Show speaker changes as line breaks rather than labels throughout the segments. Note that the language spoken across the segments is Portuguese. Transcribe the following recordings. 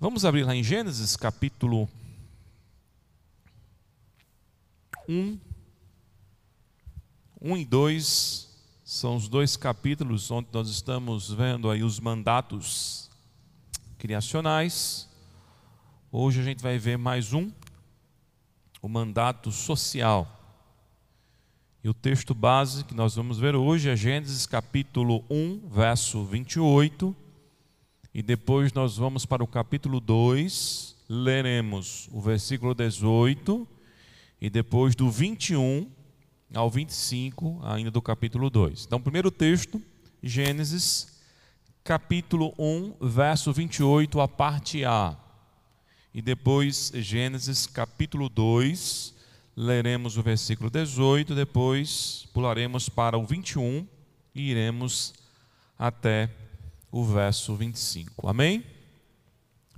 Vamos abrir lá em Gênesis capítulo 1. 1 e 2 são os dois capítulos onde nós estamos vendo aí os mandatos criacionais. Hoje a gente vai ver mais um, o mandato social. E o texto base que nós vamos ver hoje é Gênesis capítulo 1, verso 28. E depois nós vamos para o capítulo 2, leremos o versículo 18 e depois do 21 ao 25, ainda do capítulo 2. Então, primeiro texto, Gênesis, capítulo 1, verso 28, a parte A. E depois, Gênesis, capítulo 2, leremos o versículo 18, depois pularemos para o 21 e iremos até o verso 25. Amém?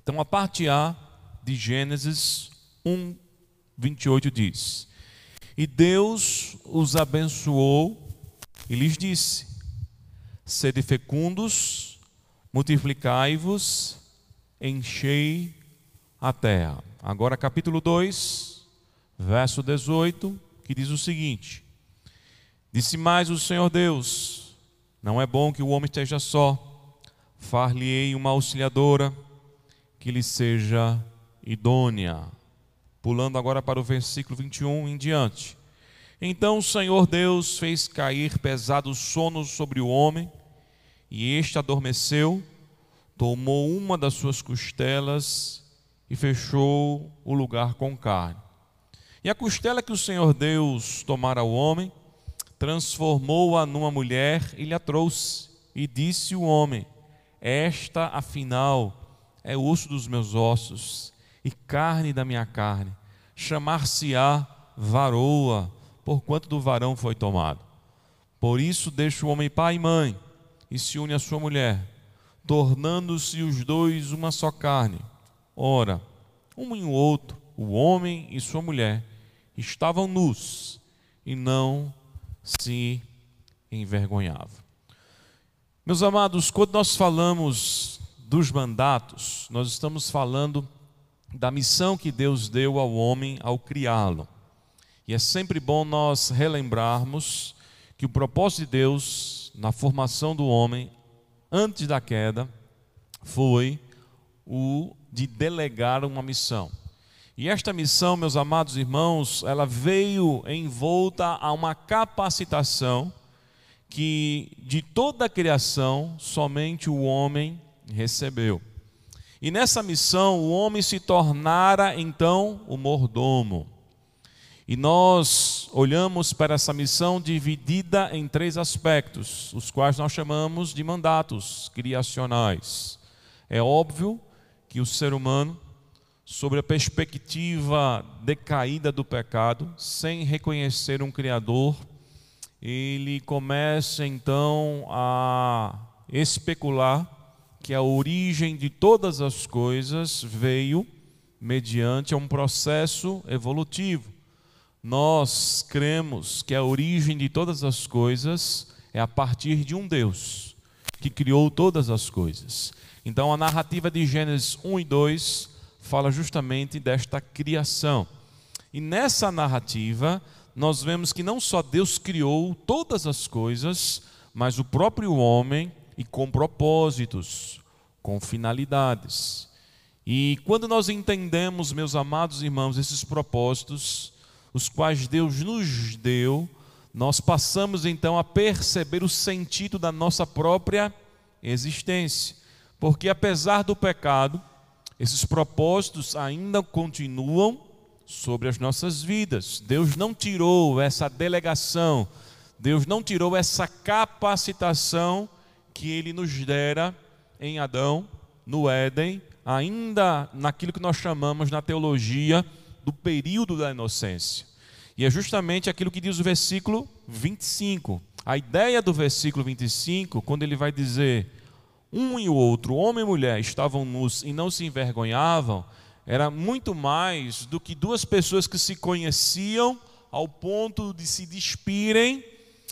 Então, a parte A de Gênesis 1, 28 diz: E Deus os abençoou e lhes disse: Sede fecundos, multiplicai-vos, enchei a terra. Agora, capítulo 2, verso 18, que diz o seguinte: Disse mais o Senhor Deus: Não é bom que o homem esteja só, far-lhe-ei uma auxiliadora que lhe seja idônea. Pulando agora para o versículo 21 em diante. Então o Senhor Deus fez cair pesado sono sobre o homem, e este adormeceu, tomou uma das suas costelas e fechou o lugar com carne. E a costela que o Senhor Deus tomara ao homem, transformou-a numa mulher e lhe a trouxe. E disse o homem: Esta, afinal, é osso dos meus ossos e carne da minha carne. Chamar-se-á varoa, porquanto do varão foi tomado. Por isso deixa o homem pai e mãe e se une à sua mulher, tornando-se os dois uma só carne. Ora, um e o outro, o homem e sua mulher, estavam nus e não se envergonhavam. Meus amados, quando nós falamos dos mandatos, nós estamos falando da missão que Deus deu ao homem ao criá-lo. E é sempre bom nós relembrarmos que o propósito de Deus na formação do homem, antes da queda, foi o de delegar uma missão. E esta missão, meus amados irmãos, ela veio envolta a uma capacitação que de toda a criação somente o homem recebeu. E nessa missão o homem se tornara então o mordomo. E nós olhamos para essa missão dividida em três aspectos, os quais nós chamamos de mandatos criacionais. É óbvio que o ser humano, sobre a perspectiva decaída do pecado, sem reconhecer um Criador, ele começa então a especular que a origem de todas as coisas veio mediante um processo evolutivo. Nós cremos que a origem de todas as coisas é a partir de um Deus que criou todas as coisas. Então a narrativa de Gênesis 1 e 2 fala justamente desta criação. E nessa narrativa, nós vemos que não só Deus criou todas as coisas, mas o próprio homem e com propósitos, com finalidades. E quando nós entendemos, meus amados irmãos, esses propósitos, os quais Deus nos deu, nós passamos então a perceber o sentido da nossa própria existência. Porque apesar do pecado, esses propósitos ainda continuam sobre as nossas vidas. Deus não tirou essa delegação, Deus não tirou essa capacitação que ele nos dera em Adão, no Éden, ainda naquilo que nós chamamos na teologia do período da inocência. E é justamente aquilo que diz o versículo 25. A ideia do versículo 25, quando ele vai dizer um e o outro, homem e mulher, estavam nus e não se envergonhavam, era muito mais do que duas pessoas que se conheciam ao ponto de se despirem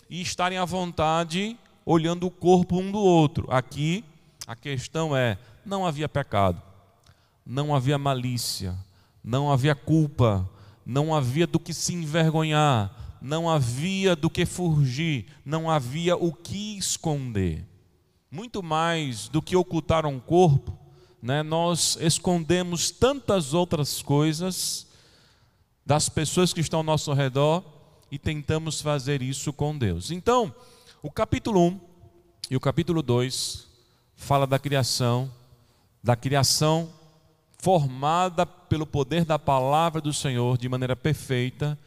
e estarem à vontade olhando o corpo um do outro. Aqui a questão é: não havia pecado, não havia malícia, não havia culpa, não havia do que se envergonhar, não havia do que fugir, não havia o que esconder. Muito mais do que ocultar um corpo, né, nós escondemos tantas outras coisas das pessoas que estão ao nosso redor e tentamos fazer isso com Deus. Então, o capítulo 1 e o capítulo 2 fala da criação, da criação formada pelo poder da palavra do Senhor de maneira perfeita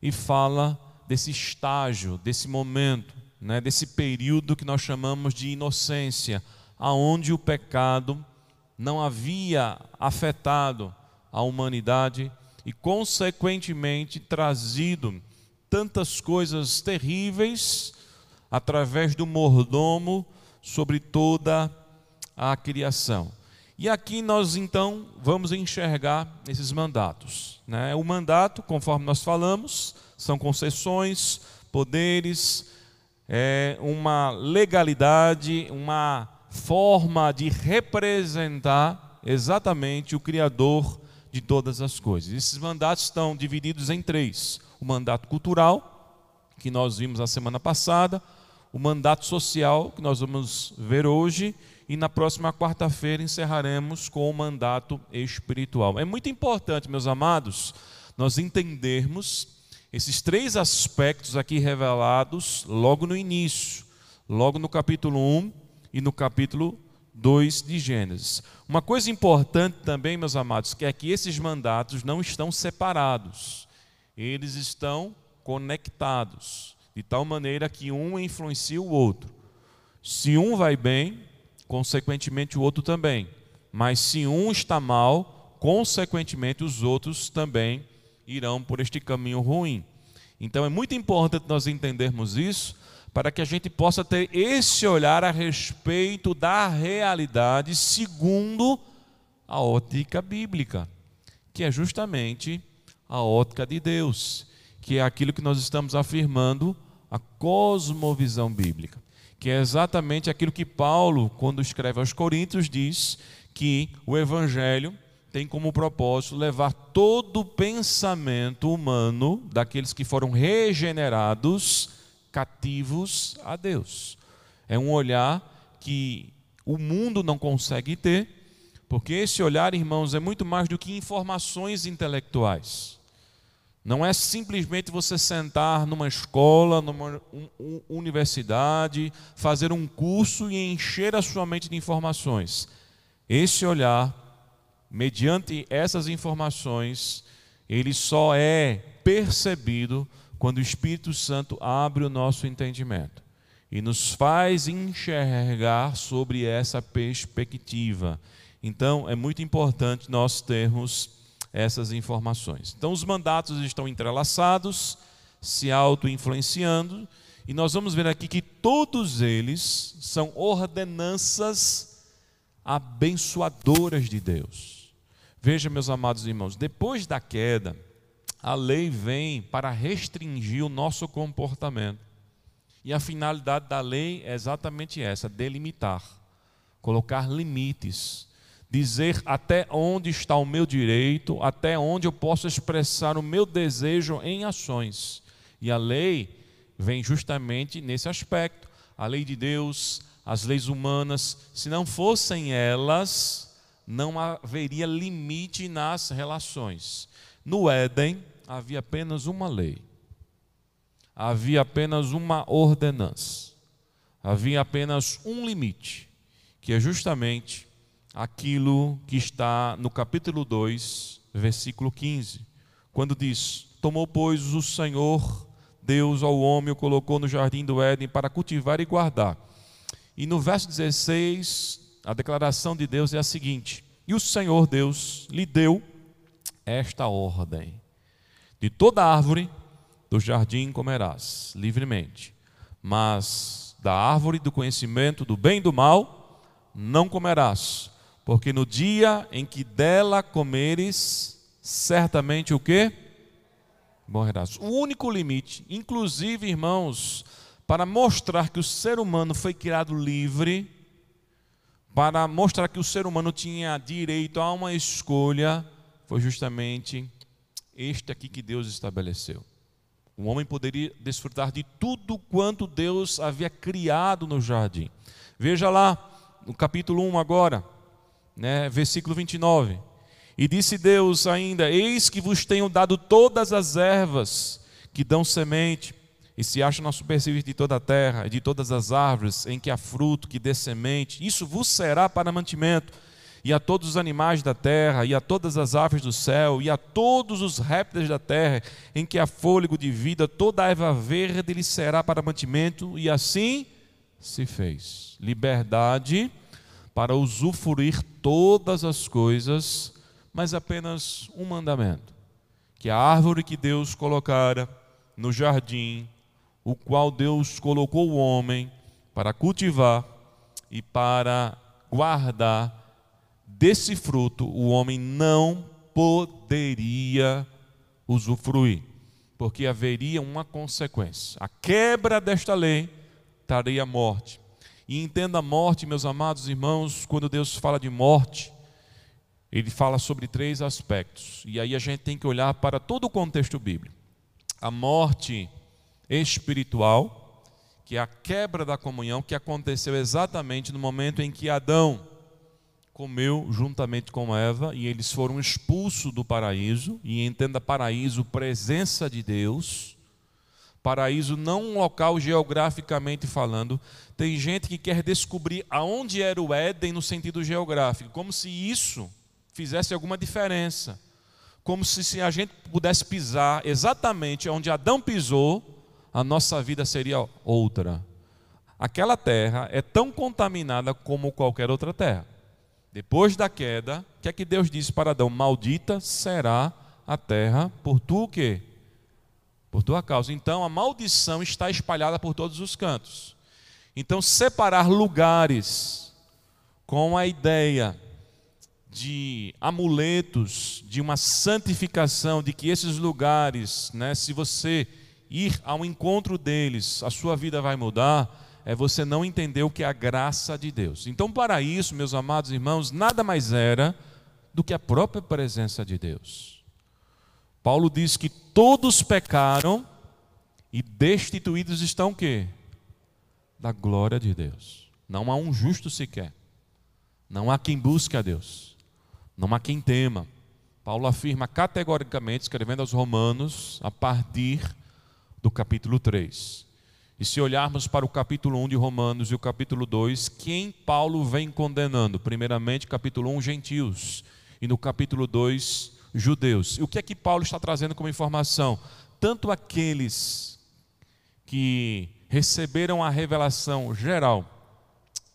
e fala desse estágio, desse momento, né, desse período que nós chamamos de inocência, aonde o pecado não havia afetado a humanidade e, consequentemente, trazido tantas coisas terríveis através do mordomo sobre toda a criação. E aqui nós então vamos enxergar esses mandatos. Né? O mandato, conforme nós falamos, são concessões, poderes, é uma legalidade, uma forma de representar exatamente o Criador de todas as coisas. Esses mandatos estão divididos em três: o mandato cultural, que nós vimos a semana passada, o mandato social, que nós vamos ver hoje, e na próxima quarta-feira encerraremos com o mandato espiritual. É muito importante, meus amados, nós entendermos esses três aspectos aqui revelados logo no início, logo no capítulo 1 e no capítulo 2 de Gênesis. Uma coisa importante também, meus amados, que é que esses mandatos não estão separados, eles estão conectados, de tal maneira que um influencia o outro. Se um vai bem, consequentemente o outro também. Mas se um está mal, consequentemente os outros também irão por este caminho ruim. Então é muito importante nós entendermos isso, para que a gente possa ter esse olhar a respeito da realidade segundo a ótica bíblica, que é justamente a ótica de Deus, que é aquilo que nós estamos afirmando, a cosmovisão bíblica, que é exatamente aquilo que Paulo, quando escreve aos Coríntios, diz que o evangelho tem como propósito levar todo o pensamento humano daqueles que foram regenerados cativos a Deus. É um olhar que o mundo não consegue ter, porque esse olhar, irmãos, é muito mais do que informações intelectuais. Não é simplesmente você sentar numa escola, numa universidade, fazer um curso e encher a sua mente de informações. Esse olhar, mediante essas informações, ele só é percebido quando o Espírito Santo abre o nosso entendimento e nos faz enxergar sobre essa perspectiva. Então, é muito importante nós termos essas informações. Então, os mandatos estão entrelaçados, se auto-influenciando, e nós vamos ver aqui que todos eles são ordenanças abençoadoras de Deus. Veja, meus amados irmãos, depois da queda, a lei vem para restringir o nosso comportamento. E a finalidade da lei é exatamente essa: delimitar, colocar limites, dizer até onde está o meu direito, até onde eu posso expressar o meu desejo em ações. E a lei vem justamente nesse aspecto. A lei de Deus, as leis humanas, se não fossem elas, não haveria limite nas relações. No Éden, havia apenas uma lei, havia apenas uma ordenança, havia apenas um limite, que é justamente aquilo que está no capítulo 2, versículo 15, quando diz: Tomou, pois, o Senhor Deus ao homem, o colocou no jardim do Éden para cultivar e guardar. E no verso 16, a declaração de Deus é a seguinte: E o Senhor Deus lhe deu esta ordem: de toda árvore do jardim comerás livremente, mas da árvore do conhecimento do bem e do mal não comerás, porque no dia em que dela comeres, certamente o que? Morrerás. O único limite, inclusive, irmãos, para mostrar que o ser humano foi criado livre, para mostrar que o ser humano tinha direito a uma escolha, foi justamente este aqui que Deus estabeleceu. O homem poderia desfrutar de tudo quanto Deus havia criado no jardim. Veja lá, no capítulo 1 agora, né, versículo 29. E disse Deus ainda: Eis que vos tenho dado todas as ervas que dão semente, e se acham na superfície de toda a terra, e de todas as árvores em que há fruto, que dê semente, isso vos será para mantimento e a todos os animais da terra, e a todas as aves do céu, e a todos os répteis da terra, em que há fôlego de vida, toda a erva verde lhe será para mantimento, e assim se fez. Liberdade para usufruir todas as coisas, mas apenas um mandamento: que a árvore que Deus colocara no jardim, o qual Deus colocou o homem para cultivar e para guardar, desse fruto o homem não poderia usufruir, porque haveria uma consequência. A quebra desta lei traria morte. E entenda a morte, meus amados irmãos, quando Deus fala de morte, ele fala sobre três aspectos. E aí a gente tem que olhar para todo o contexto bíblico. A morte espiritual, que é a quebra da comunhão que aconteceu exatamente no momento em que Adão comeu juntamente com Eva e eles foram expulsos do paraíso. E entenda paraíso, presença de Deus. Paraíso não um local geograficamente falando. Tem gente que quer descobrir aonde era o Éden no sentido geográfico, como se isso fizesse alguma diferença. Como se, se a gente pudesse pisar exatamente onde Adão pisou, a nossa vida seria outra. Aquela terra é tão contaminada como qualquer outra terra. Depois da queda, o que é que Deus disse para Adão? Maldita será a terra por tu o quê? Por tua causa. Então a maldição está espalhada por todos os cantos. Então separar lugares com a ideia de amuletos, de uma santificação, de que esses lugares, né, se você ir ao encontro deles, a sua vida vai mudar é você não entender o que é a graça de Deus. Então, para isso, meus amados irmãos, nada mais era do que a própria presença de Deus. Paulo diz que todos pecaram e destituídos estão o quê? Da glória de Deus. Não há um justo sequer. Não há quem busque a Deus. Não há quem tema. Paulo afirma categoricamente, escrevendo aos Romanos, a partir do capítulo 3. E se olharmos para o capítulo 1 de Romanos e o capítulo 2, quem Paulo vem condenando? Primeiramente, capítulo 1, gentios, e no capítulo 2, judeus. E o que é que Paulo está trazendo como informação? Tanto aqueles que receberam a revelação geral,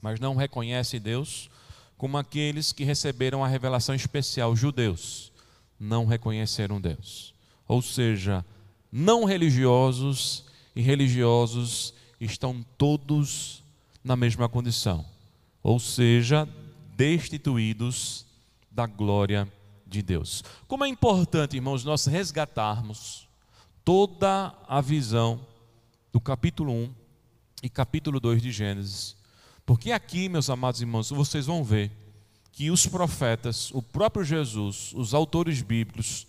mas não reconhecem Deus, como aqueles que receberam a revelação especial, judeus, não reconheceram Deus. Ou seja, não religiosos e religiosos estão todos na mesma condição, ou seja, destituídos da glória de Deus. Como é importante, irmãos, nós resgatarmos toda a visão do capítulo 1 e capítulo 2 de Gênesis, porque aqui, meus amados irmãos, vocês vão ver que os profetas, o próprio Jesus, os autores bíblicos,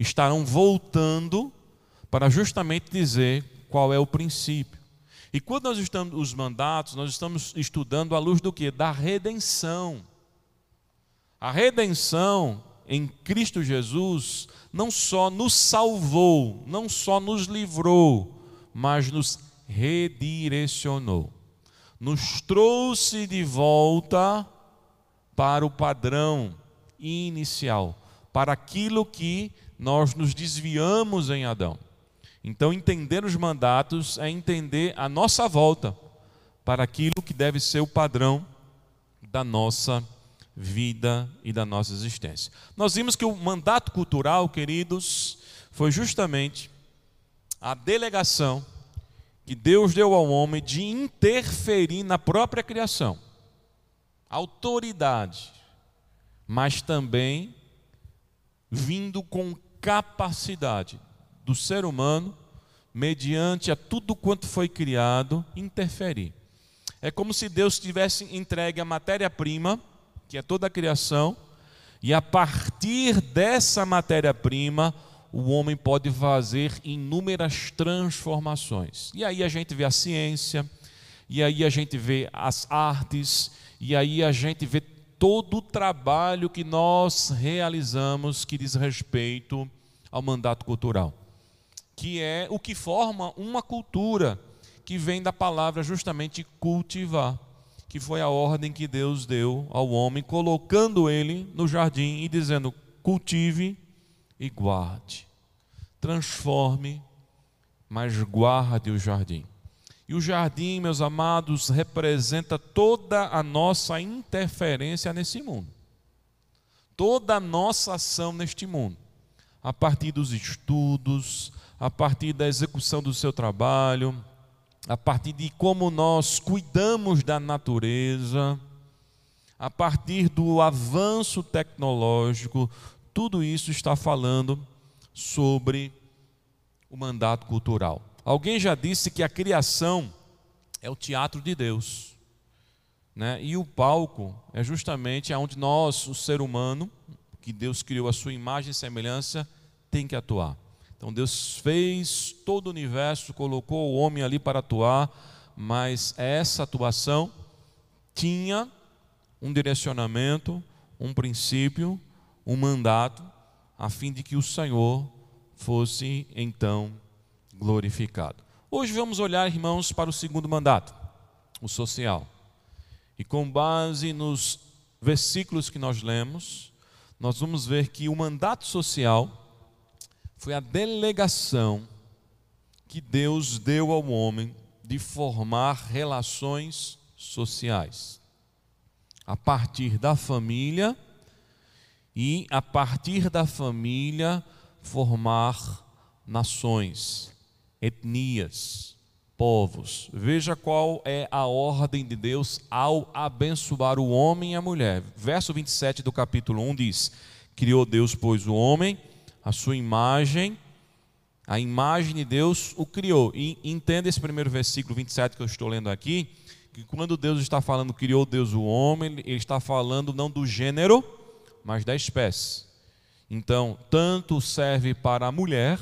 estarão voltando para justamente dizer qual é o princípio. E quando nós estamos os mandatos, nós estamos estudando à luz do que? Da redenção. A redenção em Cristo Jesus não só nos salvou, não só nos livrou, mas nos redirecionou. Nos trouxe de volta para o padrão inicial, para aquilo que nós nos desviamos em Adão. Então, entender os mandatos é entender a nossa volta para aquilo que deve ser o padrão da nossa vida e da nossa existência. Nós vimos que o mandato cultural, queridos, foi justamente a delegação que Deus deu ao homem de interferir na própria criação. Autoridade, mas também vindo com capacidade do ser humano, mediante a tudo quanto foi criado, interferir. É como se Deus tivesse entregue a matéria-prima, que é toda a criação, e a partir dessa matéria-prima, o homem pode fazer inúmeras transformações. E aí a gente vê a ciência, e aí a gente vê as artes, e aí a gente vê todo o trabalho que nós realizamos que diz respeito ao mandato cultural, que é o que forma uma cultura que vem da palavra justamente cultivar, que foi a ordem que Deus deu ao homem, colocando ele no jardim e dizendo: cultive e guarde, transforme, mas guarde o jardim. E o jardim, meus amados, representa toda a nossa interferência nesse mundo, toda a nossa ação neste mundo, a partir dos estudos, a partir da execução do seu trabalho, a partir de como nós cuidamos da natureza, a partir do avanço tecnológico, tudo isso está falando sobre o mandato cultural. Alguém já disse que a criação é o teatro de Deus. Né? E o palco é justamente onde nós, o ser humano, que Deus criou a sua imagem e semelhança, tem que atuar. Então Deus fez todo o universo, colocou o homem ali para atuar, mas essa atuação tinha um direcionamento, um princípio, um mandato, a fim de que o Senhor fosse então glorificado. Hoje vamos olhar, irmãos, para o segundo mandato, o social. E com base nos versículos que nós lemos, nós vamos ver que o mandato social foi a delegação que Deus deu ao homem de formar relações sociais. A partir da família e a partir da família formar nações, etnias, povos. Veja qual é a ordem de Deus ao abençoar o homem e a mulher. Verso 27 do capítulo 1 diz: Criou Deus, pois, o homem a sua imagem, a imagem de Deus o criou. E entenda esse primeiro versículo 27 que eu estou lendo aqui, que quando Deus está falando criou Deus o homem, ele está falando não do gênero, mas da espécie. Então, tanto serve para a mulher,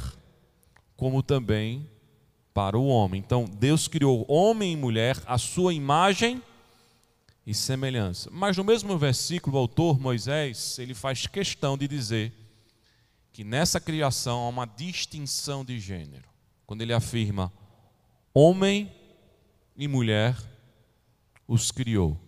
como também para o homem. Então, Deus criou homem e mulher à sua imagem e semelhança. Mas no mesmo versículo, o autor Moisés, ele faz questão de dizer que nessa criação há uma distinção de gênero. Quando ele afirma homem e mulher os criou.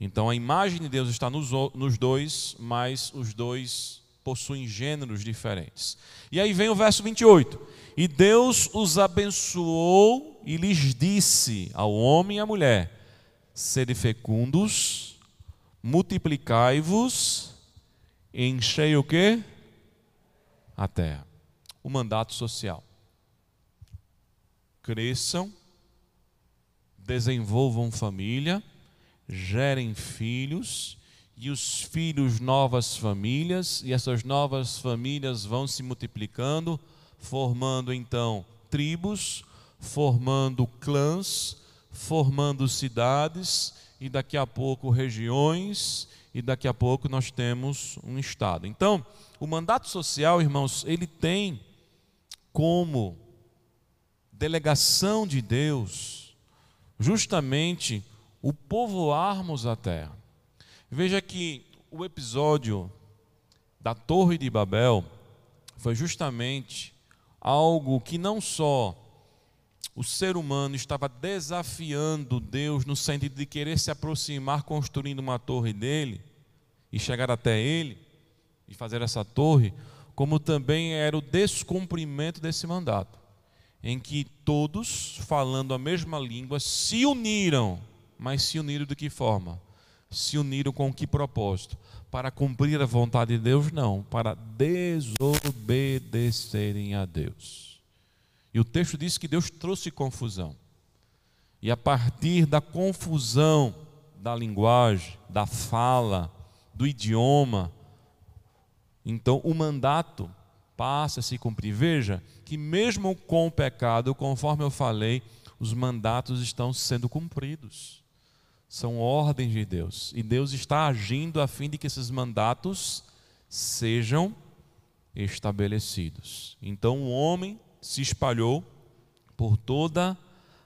Então a imagem de Deus está nos, nos dois, mas os dois possuem gêneros diferentes. E aí vem o verso 28. E Deus os abençoou e lhes disse ao homem e à mulher: Sede fecundos, multiplicai-vos, enchei o quê? A terra. O mandato social. Cresçam, desenvolvam família, gerem filhos, e os filhos novas famílias, e essas novas famílias vão se multiplicando, formando então tribos, formando clãs, formando cidades, e daqui a pouco regiões, e daqui a pouco nós temos um estado. Então, o mandato social, irmãos, ele tem como delegação de Deus justamente o povoarmos a terra. Veja que o episódio da Torre de Babel foi justamente algo que não só o ser humano estava desafiando Deus no sentido de querer se aproximar construindo uma torre dele e chegar até ele, de fazer essa torre, como também era o descumprimento desse mandato, em que todos, falando a mesma língua, se uniram, mas se uniram de que forma? Se uniram com que propósito? Para cumprir a vontade de Deus? Não, para desobedecerem a Deus. E o texto diz que Deus trouxe confusão. E a partir da confusão da linguagem, da fala, do idioma, então o mandato passa a se cumprir. Veja que, mesmo com o pecado, conforme eu falei, os mandatos estão sendo cumpridos. São ordens de Deus. E Deus está agindo a fim de que esses mandatos sejam estabelecidos. Então o homem se espalhou por toda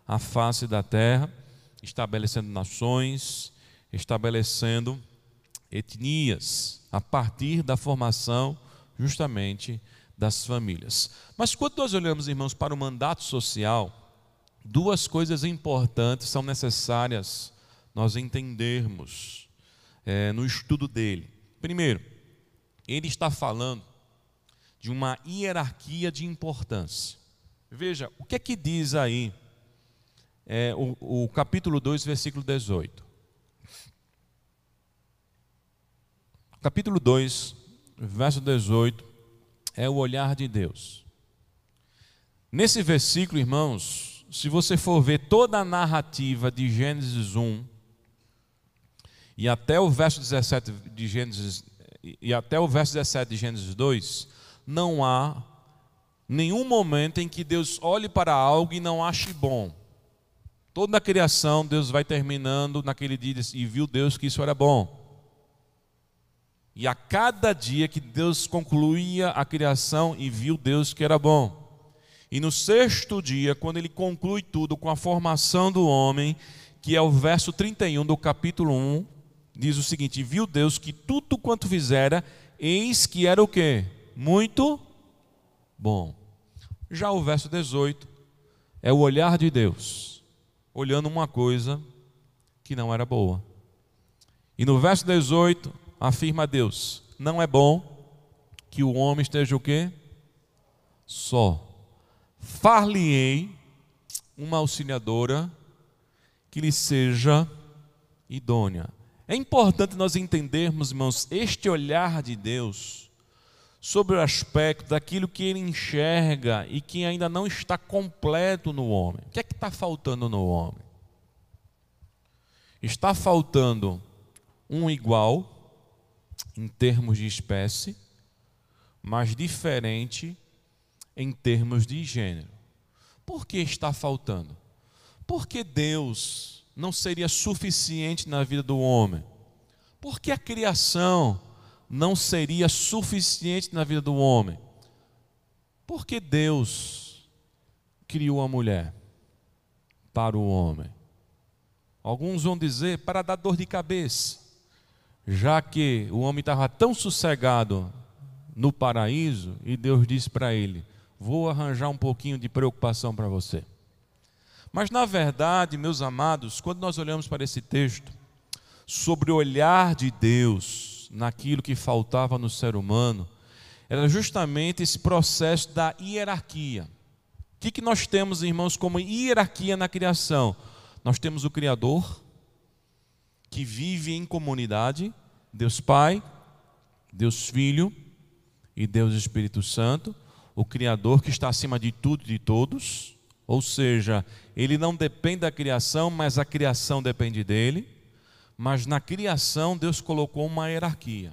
a face da terra, estabelecendo nações, estabelecendo etnias, a partir da formação justamente das famílias. Mas quando nós olhamos, irmãos, para o mandato social, duas coisas importantes são necessárias nós entendermos é, no estudo dele. Primeiro, ele está falando de uma hierarquia de importância. Veja, o que é que diz aí é, o, o capítulo 2, versículo 18? Capítulo 2, verso 18, é o olhar de Deus. Nesse versículo, irmãos, se você for ver toda a narrativa de Gênesis 1 e até o verso 17 de Gênesis e até o verso 17 de Gênesis 2, não há nenhum momento em que Deus olhe para algo e não ache bom. Toda a criação, Deus vai terminando naquele dia e viu Deus que isso era bom. E a cada dia que Deus concluía a criação e viu Deus que era bom. E no sexto dia, quando ele conclui tudo com a formação do homem, que é o verso 31 do capítulo 1, diz o seguinte: Viu Deus que tudo quanto fizera, eis que era o que? Muito bom. Já o verso 18 é o olhar de Deus, olhando uma coisa que não era boa. E no verso 18, afirma Deus: não é bom que o homem esteja o quê? Só. Far-lhe-ei uma auxiliadora que lhe seja idônea. É importante nós entendermos, irmãos, este olhar de Deus sobre o aspecto daquilo que ele enxerga e que ainda não está completo no homem. O que é que está faltando no homem? Está faltando um igual em termos de espécie, mas diferente em termos de gênero. Por que está faltando? Porque Deus não seria suficiente na vida do homem? Porque a criação não seria suficiente na vida do homem? Porque Deus criou a mulher para o homem? Alguns vão dizer para dar dor de cabeça já que o homem estava tão sossegado no paraíso, e Deus disse para ele: Vou arranjar um pouquinho de preocupação para você. Mas, na verdade, meus amados, quando nós olhamos para esse texto, sobre o olhar de Deus naquilo que faltava no ser humano, era justamente esse processo da hierarquia. O que, que nós temos, irmãos, como hierarquia na criação? Nós temos o Criador, que vive em comunidade, Deus Pai, Deus Filho e Deus Espírito Santo, o Criador que está acima de tudo e de todos, ou seja, ele não depende da criação, mas a criação depende dele. Mas na criação Deus colocou uma hierarquia.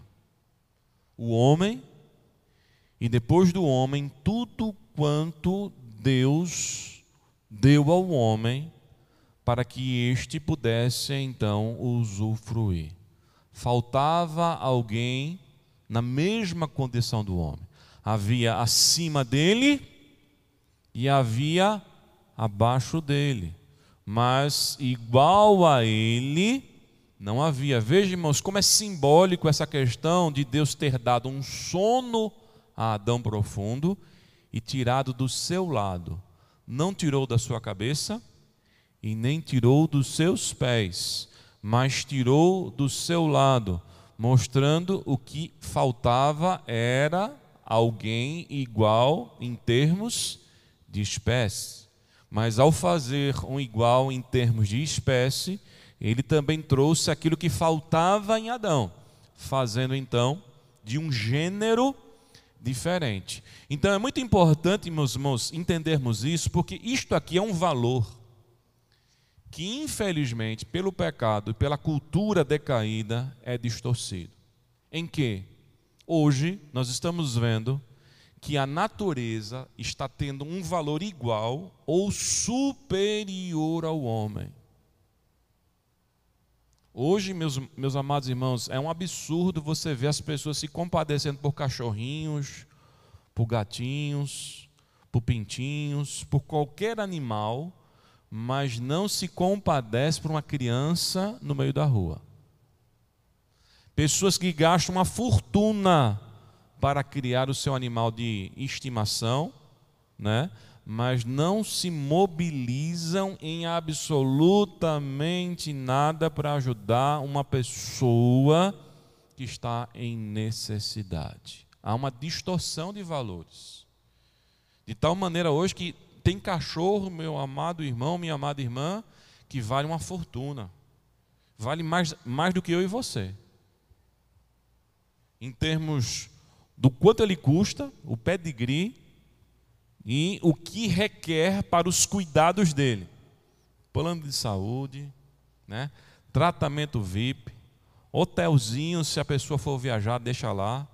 O homem, e depois do homem, tudo quanto Deus deu ao homem para que este pudesse então usufruir. Faltava alguém na mesma condição do homem. Havia acima dele e havia abaixo dele. Mas igual a ele não havia. Veja, irmãos, como é simbólico essa questão de Deus ter dado um sono a Adão profundo e tirado do seu lado. Não tirou da sua cabeça, e nem tirou dos seus pés, mas tirou do seu lado, mostrando o que faltava era alguém igual em termos de espécie. Mas ao fazer um igual em termos de espécie, ele também trouxe aquilo que faltava em Adão, fazendo então de um gênero diferente. Então é muito importante, meus irmãos, entendermos isso, porque isto aqui é um valor que infelizmente, pelo pecado e pela cultura decaída, é distorcido. Em que hoje nós estamos vendo que a natureza está tendo um valor igual ou superior ao homem. Hoje, meus, meus amados irmãos, é um absurdo você ver as pessoas se compadecendo por cachorrinhos, por gatinhos, por pintinhos, por qualquer animal, mas não se compadece por uma criança no meio da rua. Pessoas que gastam uma fortuna para criar o seu animal de estimação, né? mas não se mobilizam em absolutamente nada para ajudar uma pessoa que está em necessidade. Há uma distorção de valores. De tal maneira hoje que tem cachorro, meu amado irmão, minha amada irmã, que vale uma fortuna. Vale mais, mais do que eu e você. Em termos do quanto ele custa, o pedigree, e o que requer para os cuidados dele. Plano de saúde, né? tratamento VIP, hotelzinho, se a pessoa for viajar, deixa lá.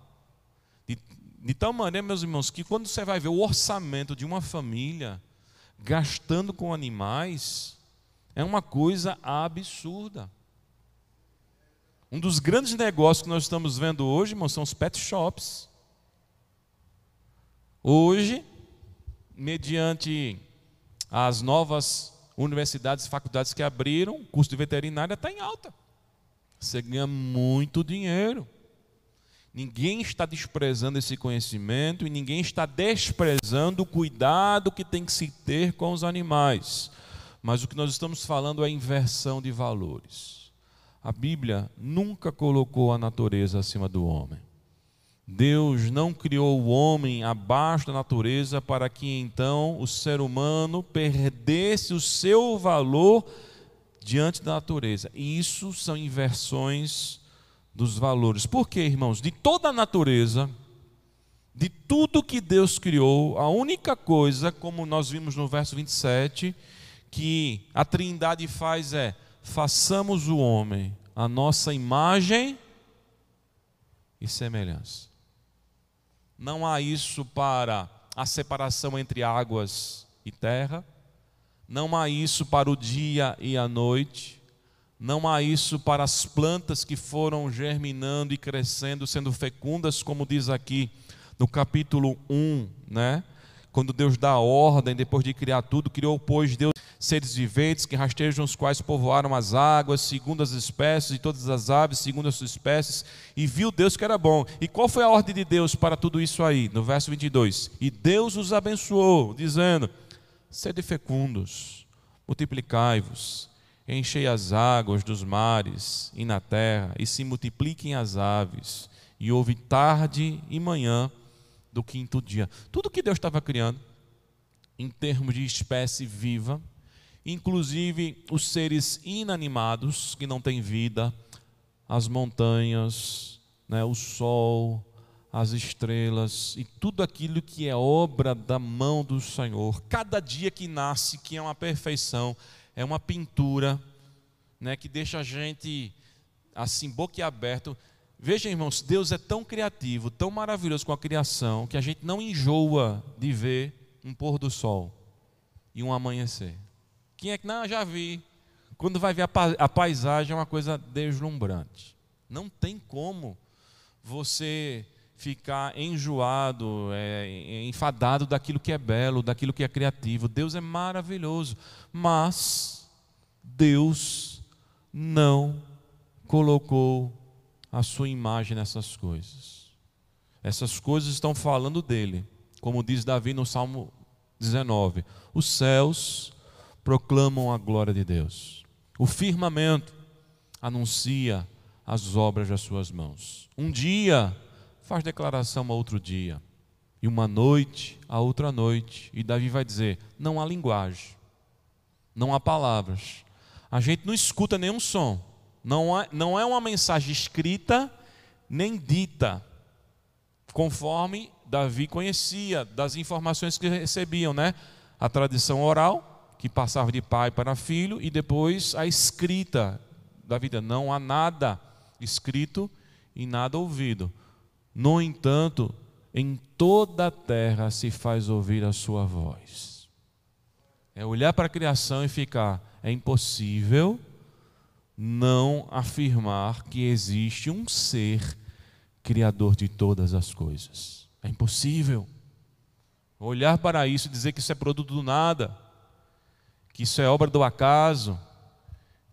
De, tal maneira, meus irmãos, que quando você vai ver o orçamento de uma família gastando com animais, é uma coisa absurda. Um dos grandes negócios que nós estamos vendo hoje, irmãos, são os pet shops. Hoje, mediante as novas universidades e faculdades que abriram, o custo de veterinária está em alta. Você ganha muito dinheiro. Ninguém está desprezando esse conhecimento e ninguém está desprezando o cuidado que tem que se ter com os animais. Mas o que nós estamos falando é inversão de valores. A Bíblia nunca colocou a natureza acima do homem. Deus não criou o homem abaixo da natureza para que então o ser humano perdesse o seu valor diante da natureza. E isso são inversões dos valores. Por quê, irmãos? De toda a natureza, de tudo que Deus criou, a única coisa, como nós vimos no verso 27, que a Trindade faz é: façamos o homem a nossa imagem e semelhança. Não há isso para a separação entre águas e terra, não há isso para o dia e a noite, não há isso para as plantas que foram germinando e crescendo, sendo fecundas, como diz aqui no capítulo 1, né? Quando Deus dá ordem, depois de criar tudo, criou, pois, Deus seres viventes que rastejam os quais povoaram as águas, segundo as espécies, e todas as aves, segundo as suas espécies, e viu Deus que era bom. E qual foi a ordem de Deus para tudo isso aí? No verso 22. E Deus os abençoou, dizendo: Sede fecundos, multiplicai-vos, enchei as águas dos mares e na terra, e se multipliquem as aves. E houve tarde e manhã do quinto dia. Tudo que Deus estava criando, em termos de espécie viva, inclusive os seres inanimados que não têm vida, as montanhas, né, o sol, as estrelas e tudo aquilo que é obra da mão do Senhor. Cada dia que nasce, que é uma perfeição, é uma pintura, né, que deixa a gente assim boquiaberto. Veja, irmãos, Deus é tão criativo, tão maravilhoso com a criação, que a gente não enjoa de ver um pôr do sol e um amanhecer. Quem é que não já vi? Quando vai ver a, a paisagem é uma coisa deslumbrante. Não tem como você ficar enjoado, é, enfadado daquilo que é belo, daquilo que é criativo. Deus é maravilhoso, mas Deus não colocou a sua imagem nessas coisas. Essas coisas estão falando dele, como diz Davi no Salmo 19: os céus proclamam a glória de Deus, o firmamento anuncia as obras das suas mãos. Um dia faz declaração a outro dia, e uma noite a outra noite, e Davi vai dizer: não há linguagem, não há palavras, a gente não escuta nenhum som não é, não é uma mensagem escrita nem dita, conforme Davi conhecia das informações que recebiam, né? A tradição oral, que passava de pai para filho, e depois a escrita da vida. Não há nada escrito e nada ouvido. No entanto, em toda a terra se faz ouvir a sua voz. É olhar para a criação e ficar, é impossível não afirmar que existe um ser criador de todas as coisas. É impossível. Olhar para isso e dizer que isso é produto do nada, que isso é obra do acaso,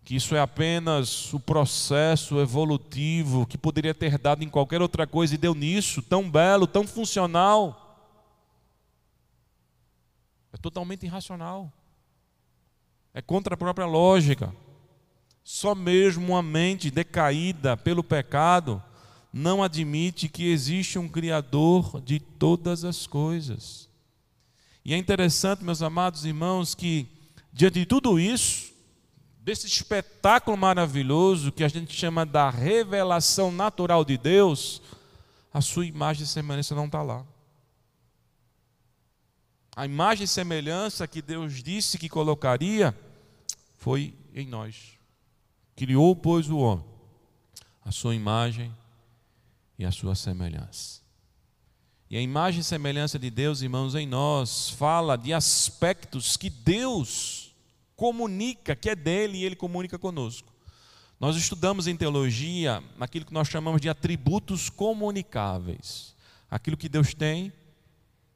que isso é apenas o processo evolutivo que poderia ter dado em qualquer outra coisa e deu nisso, tão belo, tão funcional. É totalmente irracional. É contra a própria lógica. Só mesmo uma mente decaída pelo pecado não admite que existe um Criador de todas as coisas. E é interessante, meus amados irmãos, que diante de tudo isso, desse espetáculo maravilhoso que a gente chama da revelação natural de Deus, a sua imagem e semelhança não está lá. A imagem e semelhança que Deus disse que colocaria foi em nós. Criou, pois, o homem, a sua imagem e a sua semelhança. E a imagem e semelhança de Deus, irmãos, em nós, fala de aspectos que Deus comunica, que é dele e ele comunica conosco. Nós estudamos em teologia aquilo que nós chamamos de atributos comunicáveis. Aquilo que Deus tem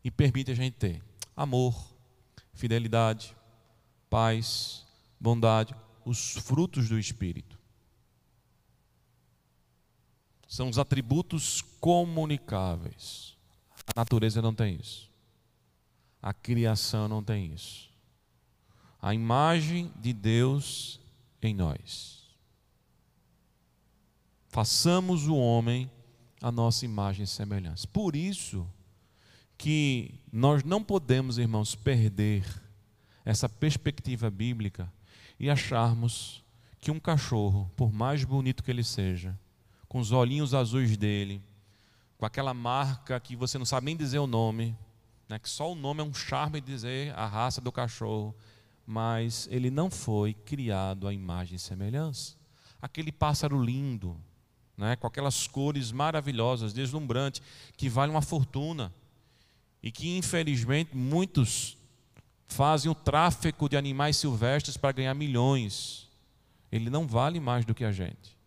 e permite a gente ter: amor, fidelidade, paz, bondade, os frutos do Espírito. São os atributos comunicáveis. A natureza não tem isso. A criação não tem isso. A imagem de Deus em nós. Façamos o homem a nossa imagem e semelhança. Por isso que nós não podemos, irmãos, perder essa perspectiva bíblica e acharmos que um cachorro, por mais bonito que ele seja, com os olhinhos azuis dele, com aquela marca que você não sabe nem dizer o nome, né, que só o nome é um charme dizer a raça do cachorro, mas ele não foi criado à imagem e semelhança. Aquele pássaro lindo, né, com aquelas cores maravilhosas, deslumbrantes, que vale uma fortuna e que infelizmente muitos fazem o tráfico de animais silvestres para ganhar milhões. Ele não vale mais do que a gente.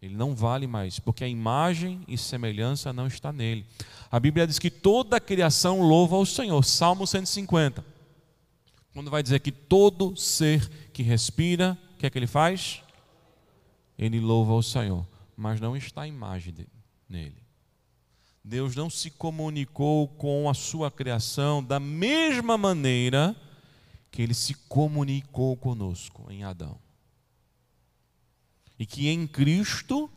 Ele não vale mais, porque a imagem e semelhança não está nele. A Bíblia diz que toda a criação louva ao Senhor. Salmo 150. Quando vai dizer que todo ser que respira, o que é que ele faz? Ele louva ao Senhor, mas não está a imagem nele. Deus não se comunicou com a sua criação da mesma maneira que ele se comunicou conosco em Adão. E que em Cristo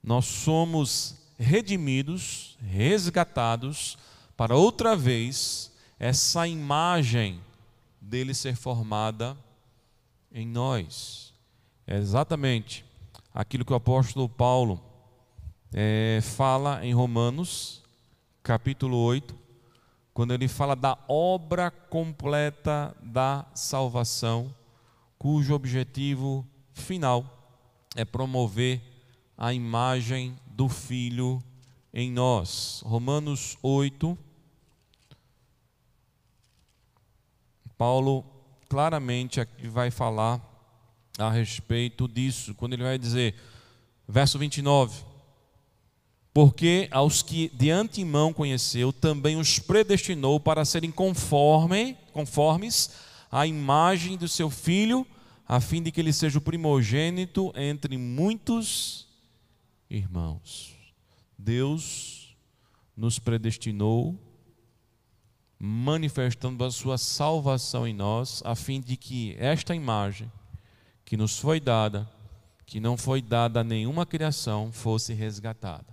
nós somos redimidos, resgatados, para outra vez essa imagem dele ser formada em nós. É exatamente aquilo que o apóstolo Paulo é, fala em Romanos, capítulo 8, quando ele fala da obra completa da salvação, cujo objetivo final é promover a imagem do Filho em nós. Romanos 8, Paulo claramente aqui vai falar a respeito disso, quando ele vai dizer, verso 29 porque aos que de antemão conheceu, também os predestinou para serem conforme, conformes à imagem do seu filho, a fim de que ele seja o primogênito entre muitos irmãos. Deus nos predestinou, manifestando a sua salvação em nós, a fim de que esta imagem que nos foi dada, que não foi dada a nenhuma criação, fosse resgatada.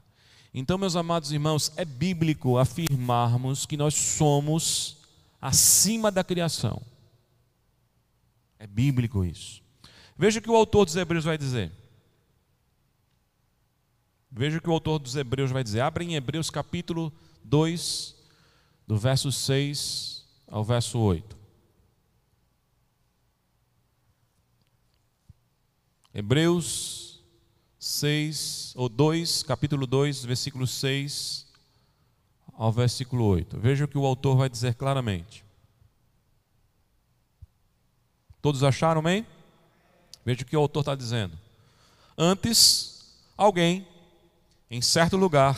Então, meus amados irmãos, é bíblico afirmarmos que nós somos acima da criação. É bíblico isso. Veja o que o autor dos Hebreus vai dizer. Veja o que o autor dos Hebreus vai dizer. Abre em Hebreus capítulo 2, do verso 6 ao verso 8. Hebreus 6, ou 2, capítulo 2, versículo 6 ao versículo 8. Veja o que o autor vai dizer claramente. Todos acharam, amém? Veja o que o autor está dizendo. Antes, alguém, em certo lugar,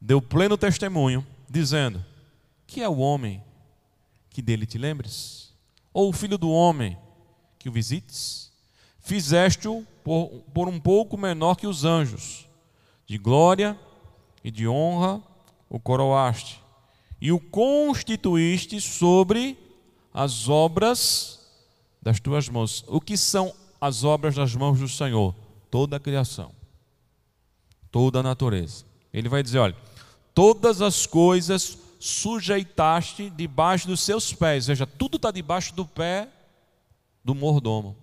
deu pleno testemunho, dizendo: Que é o homem que dele te lembres? Ou o filho do homem que o visites? Fizeste-o por, por um pouco menor que os anjos, de glória e de honra o coroaste, e o constituíste sobre as obras das tuas mãos. O que são as obras das mãos do Senhor? Toda a criação, toda a natureza. Ele vai dizer: olha, todas as coisas sujeitaste debaixo dos seus pés, ou seja, tudo está debaixo do pé do mordomo.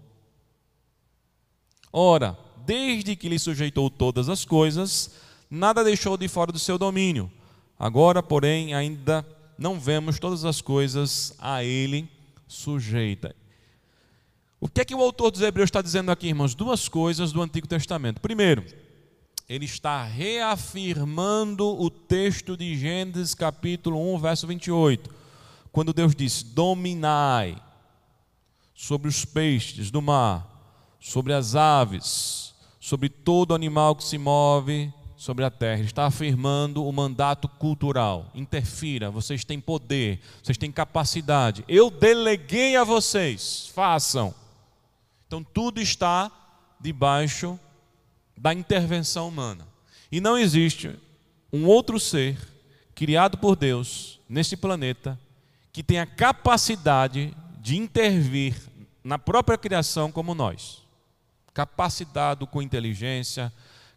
Ora, desde que lhe sujeitou todas as coisas, nada deixou de fora do seu domínio. Agora, porém, ainda não vemos todas as coisas a ele sujeita. O que é que o autor dos Hebreus está dizendo aqui, irmãos? Duas coisas do Antigo Testamento. Primeiro, ele está reafirmando o texto de Gênesis capítulo 1, verso 28, quando Deus diz: Dominai sobre os peixes do mar, sobre as aves, sobre todo animal que se move sobre a terra. Ele está afirmando o mandato cultural. Interfira, vocês têm poder, vocês têm capacidade. Eu deleguei a vocês, façam. Então tudo está debaixo da intervenção humana. E não existe um outro ser criado por Deus nesse planeta que tenha capacidade de intervir na própria criação como nós. Capacitado com inteligência,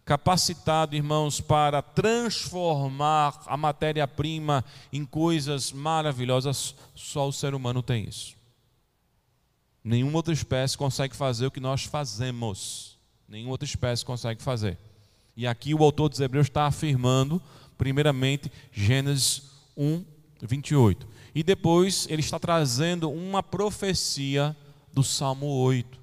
capacitado, irmãos, para transformar a matéria-prima em coisas maravilhosas, só o ser humano tem isso. Nenhuma outra espécie consegue fazer o que nós fazemos. Nenhuma outra espécie consegue fazer. E aqui o autor dos Hebreus está afirmando, primeiramente, Gênesis 1, 28. E depois ele está trazendo uma profecia do Salmo 8.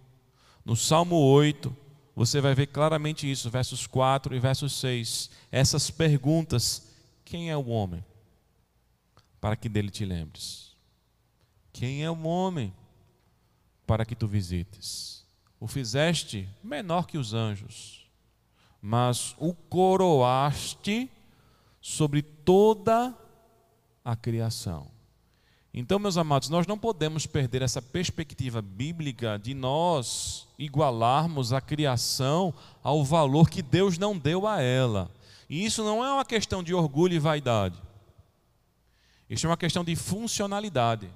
No Salmo 8, você vai ver claramente isso, versos 4 e versos 6. Essas perguntas: quem é o homem? Para que dele te lembres. Quem é o homem? Para que tu visites. O fizeste menor que os anjos, mas o coroaste sobre toda a criação. Então, meus amados, nós não podemos perder essa perspectiva bíblica de nós igualarmos a criação ao valor que Deus não deu a ela. E isso não é uma questão de orgulho e vaidade. Isso é uma questão de funcionalidade.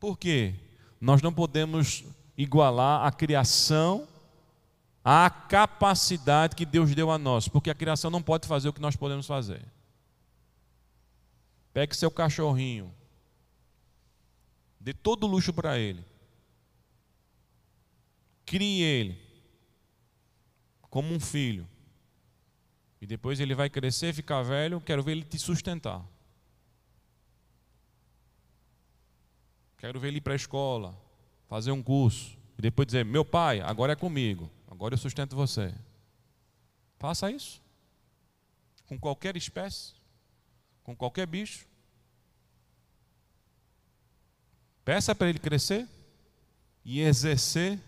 Por quê? Nós não podemos igualar a criação à capacidade que Deus deu a nós, porque a criação não pode fazer o que nós podemos fazer. Pegue seu cachorrinho, Dê todo luxo para ele. Crie ele como um filho. E depois ele vai crescer, ficar velho, quero ver ele te sustentar. Quero ver ele ir para a escola, fazer um curso. E depois dizer: Meu pai, agora é comigo. Agora eu sustento você. Faça isso. Com qualquer espécie, com qualquer bicho. Peça para ele crescer e exercer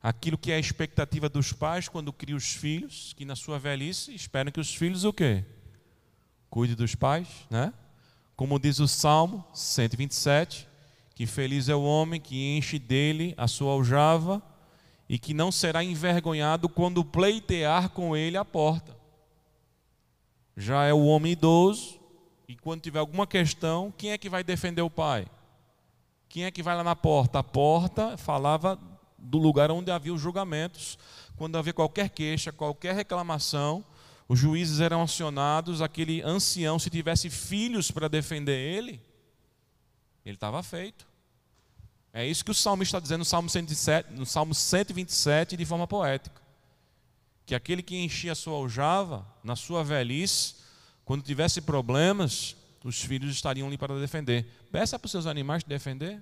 aquilo que é a expectativa dos pais quando criam os filhos, que na sua velhice esperam que os filhos o quê? Cuide dos pais, né? Como diz o Salmo 127, que feliz é o homem que enche dele a sua aljava e que não será envergonhado quando pleitear com ele a porta. Já é o homem idoso e quando tiver alguma questão, quem é que vai defender o pai? Quem é que vai lá na porta? A porta falava do lugar onde havia os julgamentos. Quando havia qualquer queixa, qualquer reclamação, os juízes eram acionados. Aquele ancião, se tivesse filhos para defender ele, ele estava feito. É isso que o salmista está dizendo no Salmo, 107, no Salmo 127 de forma poética. Que aquele que enchia a sua aljava, na sua velhice, quando tivesse problemas, os filhos estariam ali para defender. Peça para os seus animais te defender.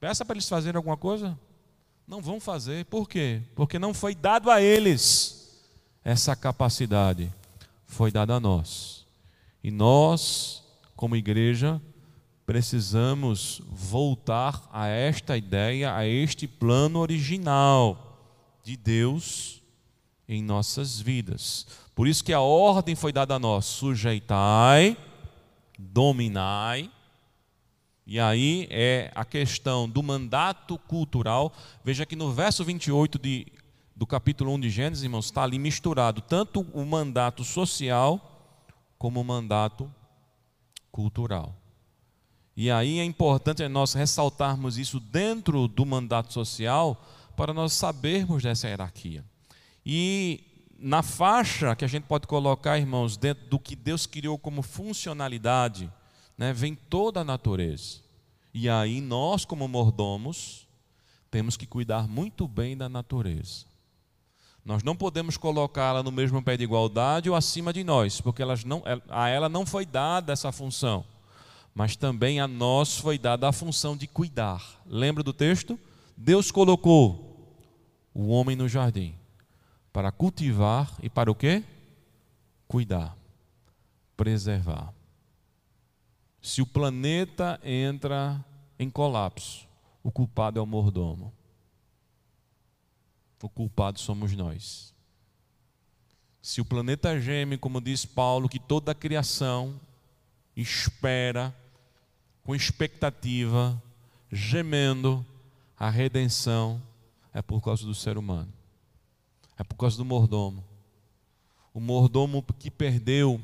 Peça para eles fazerem alguma coisa. Não vão fazer. Por quê? Porque não foi dado a eles essa capacidade. Foi dada a nós. E nós, como igreja, precisamos voltar a esta ideia, a este plano original de Deus em nossas vidas. Por isso que a ordem foi dada a nós: sujeitai, dominai. E aí é a questão do mandato cultural. Veja que no verso 28 de, do capítulo 1 de Gênesis, irmãos, está ali misturado tanto o mandato social como o mandato cultural. E aí é importante nós ressaltarmos isso dentro do mandato social para nós sabermos dessa hierarquia. E na faixa que a gente pode colocar, irmãos, dentro do que Deus criou como funcionalidade, né, vem toda a natureza. E aí nós, como mordomos, temos que cuidar muito bem da natureza. Nós não podemos colocá-la no mesmo pé de igualdade ou acima de nós, porque elas não, a ela não foi dada essa função mas também a nós foi dada a função de cuidar. Lembra do texto? Deus colocou o homem no jardim para cultivar e para o quê? Cuidar, preservar. Se o planeta entra em colapso, o culpado é o mordomo. O culpado somos nós. Se o planeta geme, como diz Paulo, que toda a criação espera com expectativa, gemendo, a redenção é por causa do ser humano, é por causa do mordomo. O mordomo que perdeu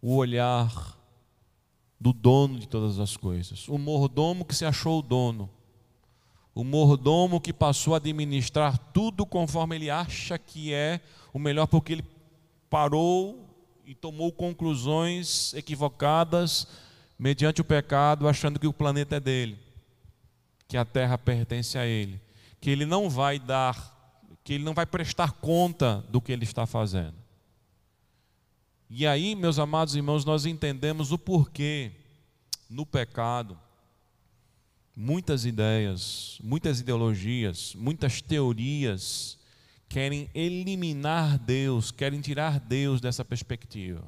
o olhar do dono de todas as coisas, o mordomo que se achou o dono, o mordomo que passou a administrar tudo conforme ele acha que é o melhor, porque ele parou e tomou conclusões equivocadas mediante o pecado, achando que o planeta é dele, que a terra pertence a ele, que ele não vai dar, que ele não vai prestar conta do que ele está fazendo. E aí, meus amados irmãos, nós entendemos o porquê no pecado muitas ideias, muitas ideologias, muitas teorias querem eliminar Deus, querem tirar Deus dessa perspectiva.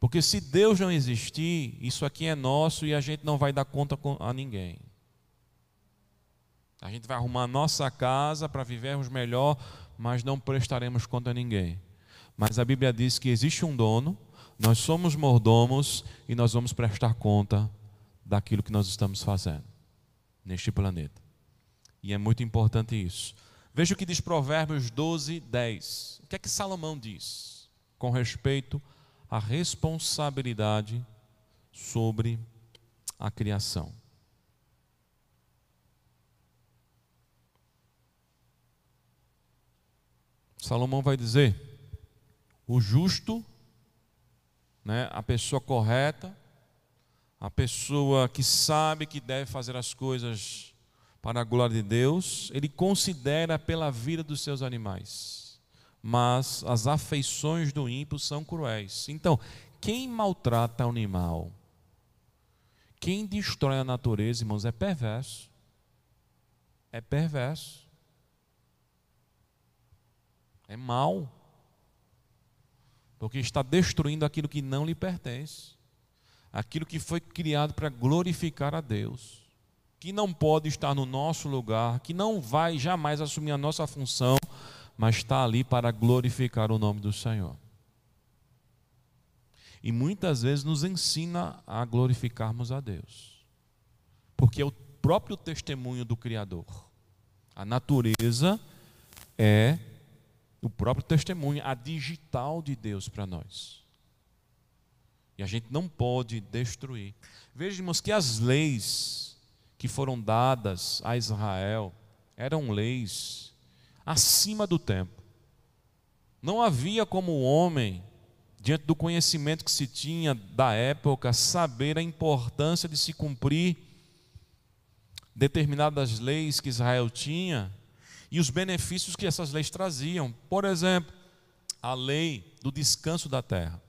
Porque se Deus não existir, isso aqui é nosso e a gente não vai dar conta a ninguém. A gente vai arrumar a nossa casa para vivermos melhor, mas não prestaremos conta a ninguém. Mas a Bíblia diz que existe um dono, nós somos mordomos e nós vamos prestar conta daquilo que nós estamos fazendo neste planeta. E é muito importante isso. Veja o que diz Provérbios 12, 10. O que é que Salomão diz com respeito a a responsabilidade sobre a criação. Salomão vai dizer: o justo, né, a pessoa correta, a pessoa que sabe que deve fazer as coisas para a glória de Deus, ele considera pela vida dos seus animais mas as afeições do ímpio são cruéis. Então, quem maltrata o animal, quem destrói a natureza, irmãos, é perverso. É perverso. É mal. Porque está destruindo aquilo que não lhe pertence. Aquilo que foi criado para glorificar a Deus. Que não pode estar no nosso lugar, que não vai jamais assumir a nossa função mas está ali para glorificar o nome do Senhor. E muitas vezes nos ensina a glorificarmos a Deus, porque é o próprio testemunho do Criador. A natureza é o próprio testemunho, a digital de Deus para nós. E a gente não pode destruir. Vejamos que as leis que foram dadas a Israel eram leis acima do tempo. Não havia como o homem, diante do conhecimento que se tinha da época, saber a importância de se cumprir determinadas leis que Israel tinha e os benefícios que essas leis traziam. Por exemplo, a lei do descanso da terra.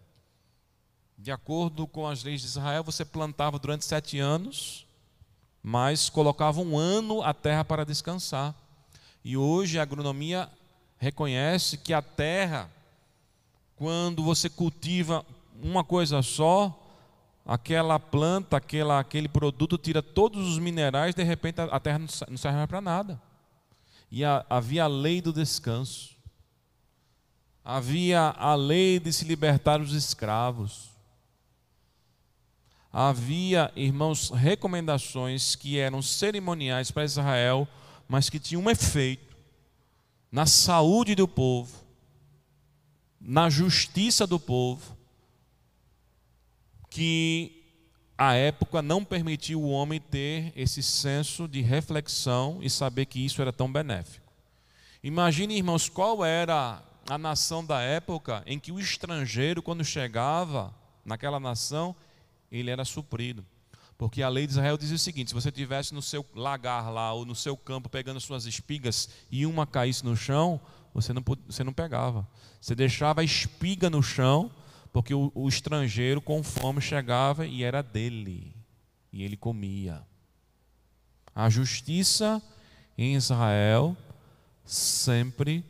De acordo com as leis de Israel, você plantava durante sete anos, mas colocava um ano a terra para descansar. E hoje a agronomia reconhece que a terra, quando você cultiva uma coisa só, aquela planta, aquela, aquele produto tira todos os minerais, de repente a, terra não serve mais para nada. E a, havia a lei do descanso. Havia a lei de se libertar os escravos. Havia, irmãos, recomendações que eram cerimoniais para Israel, mas que tinham um efeito na saúde do povo, na justiça do povo, que a época não permitiu o homem ter esse senso de reflexão e saber que isso era tão benéfico. Imagine, irmãos, qual era a nação da época em que o estrangeiro, quando chegava naquela nação, ele era suprido. Porque a lei de Israel dizia o seguinte: se você tivesse no seu lagar lá ou no seu campo pegando suas espigas e uma caísse no chão, você não, você não pegava. Você deixava a espiga no chão, porque o, o estrangeiro com fome chegava e era dele, e ele comia. A justiça em Israel sempre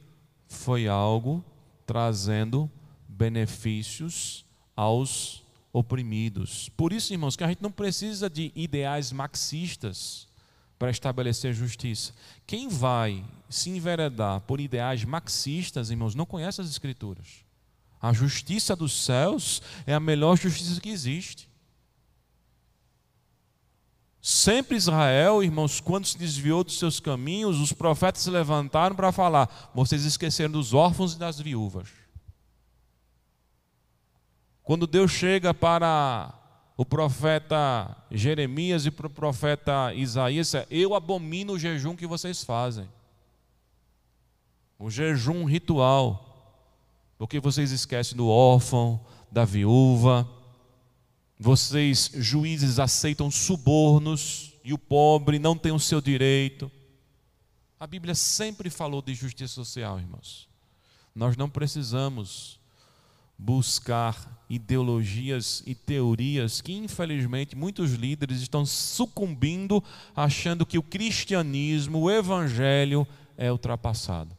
foi algo trazendo benefícios aos oprimidos. Por isso, irmãos, que a gente não precisa de ideais marxistas para estabelecer justiça. Quem vai se enveredar por ideais marxistas, irmãos, não conhece as Escrituras. A justiça dos céus é a melhor justiça que existe. Sempre Israel, irmãos, quando se desviou dos seus caminhos, os profetas se levantaram para falar: vocês esqueceram dos órfãos e das viúvas. Quando Deus chega para o profeta Jeremias e para o profeta Isaías, é, eu abomino o jejum que vocês fazem. O jejum ritual. Porque vocês esquecem do órfão, da viúva. Vocês, juízes, aceitam subornos e o pobre não tem o seu direito. A Bíblia sempre falou de justiça social, irmãos. Nós não precisamos buscar ideologias e teorias que, infelizmente, muitos líderes estão sucumbindo, achando que o cristianismo, o evangelho, é ultrapassado.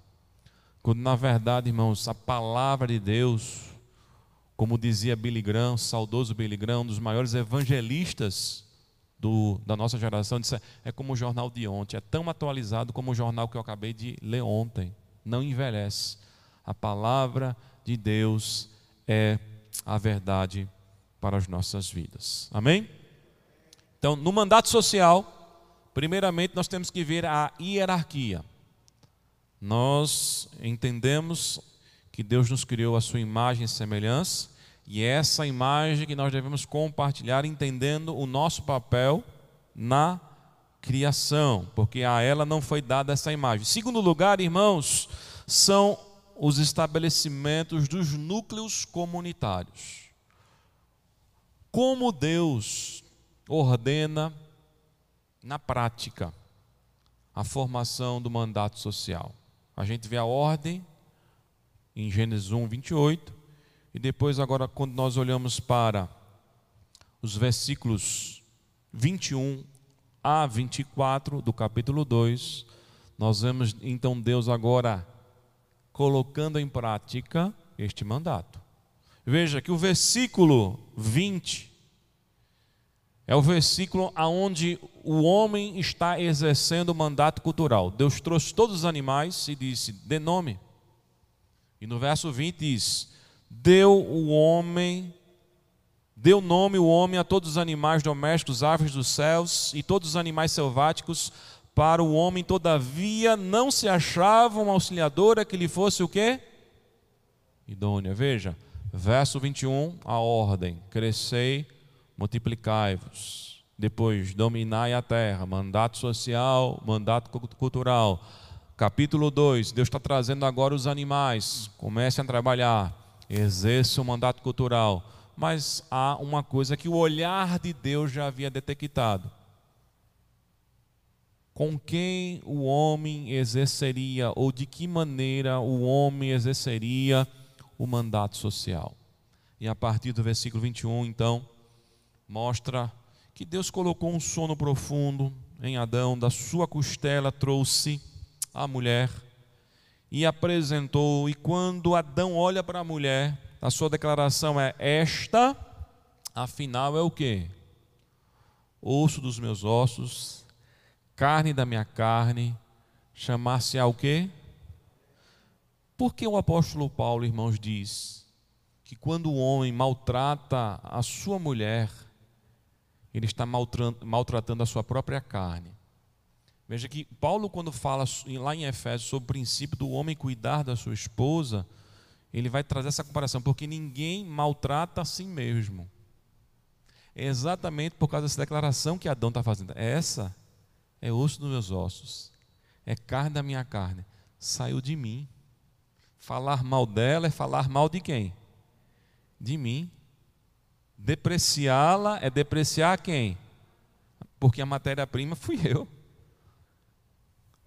Quando, na verdade, irmãos, a palavra de Deus, como dizia Billy Graham, saudoso Billy Graham, um dos maiores evangelistas do, da nossa geração, disse, é como o jornal de ontem, é tão atualizado como o jornal que eu acabei de ler ontem, não envelhece. A palavra de Deus é a verdade para as nossas vidas. Amém? Então, no mandato social, primeiramente nós temos que ver a hierarquia. Nós entendemos que Deus nos criou a sua imagem e semelhança, e é essa imagem que nós devemos compartilhar, entendendo o nosso papel na criação, porque a ela não foi dada essa imagem. Segundo lugar, irmãos, são os estabelecimentos dos núcleos comunitários. Como Deus ordena na prática a formação do mandato social. A gente vê a ordem em Gênesis 1, 28, e depois, agora, quando nós olhamos para os versículos 21 a 24 do capítulo 2, nós vemos então Deus agora colocando em prática este mandato. Veja que o versículo 20 é o versículo aonde o homem está exercendo o mandato cultural. Deus trouxe todos os animais e disse: dê nome. E no verso 20 diz: deu o homem, deu nome o homem a todos os animais domésticos, aves dos céus e todos os animais selváticos, para o homem, todavia, não se achava uma auxiliadora que lhe fosse o quê? Idônea. Veja, verso 21, a ordem: crescei, multiplicai-vos. Depois, dominai a terra, mandato social, mandato cultural. Capítulo 2, Deus está trazendo agora os animais, comecem a trabalhar, exerça o mandato cultural. Mas há uma coisa que o olhar de Deus já havia detectado com quem o homem exerceria ou de que maneira o homem exerceria o mandato social. E a partir do versículo 21, então, mostra que Deus colocou um sono profundo em Adão, da sua costela trouxe a mulher e apresentou. E quando Adão olha para a mulher, a sua declaração é: Esta afinal é o que? Osso dos meus ossos, carne da minha carne, chamar-se a o quê? Por que o apóstolo Paulo, irmãos, diz que quando o homem maltrata a sua mulher, ele está maltratando a sua própria carne? Veja que Paulo, quando fala lá em Efésios sobre o princípio do homem cuidar da sua esposa, ele vai trazer essa comparação, porque ninguém maltrata a si mesmo. É exatamente por causa dessa declaração que Adão está fazendo. Essa é osso dos meus ossos, é carne da minha carne, saiu de mim. Falar mal dela é falar mal de quem? De mim. Depreciá-la é depreciar quem? Porque a matéria-prima fui eu.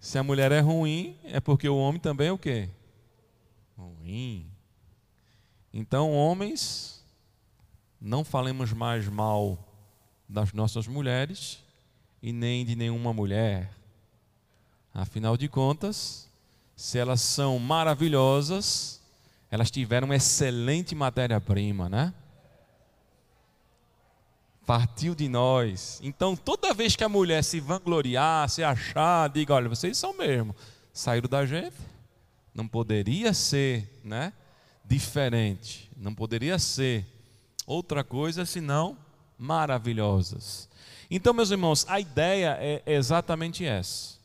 Se a mulher é ruim, é porque o homem também é o quê? Ruim. Então, homens, não falemos mais mal das nossas mulheres e nem de nenhuma mulher. Afinal de contas, se elas são maravilhosas, elas tiveram excelente matéria-prima, né? Partiu de nós. Então, toda vez que a mulher se vangloriar, se achar, diga: olha, vocês são mesmo, saíram da gente. Não poderia ser, né? Diferente. Não poderia ser outra coisa senão maravilhosas. Então, meus irmãos, a ideia é exatamente essa.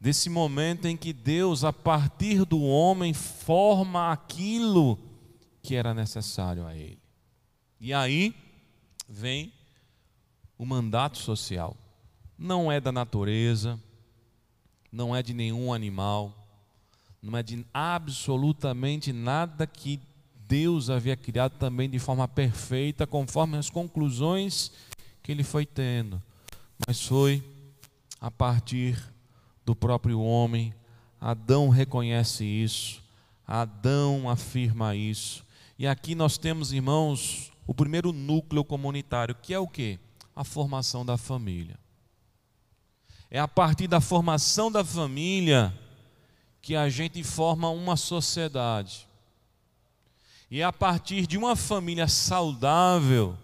Desse momento em que Deus, a partir do homem, forma aquilo que era necessário a ele. E aí, vem o mandato social. Não é da natureza, não é de nenhum animal, não é de absolutamente nada que Deus havia criado também de forma perfeita, conforme as conclusões que ele foi tendo. Mas foi a partir do próprio homem. Adão reconhece isso, Adão afirma isso. E aqui nós temos, irmãos, o primeiro núcleo comunitário, que é o que? A formação da família. É a partir da formação da família que a gente forma uma sociedade. E é a partir de uma família saudável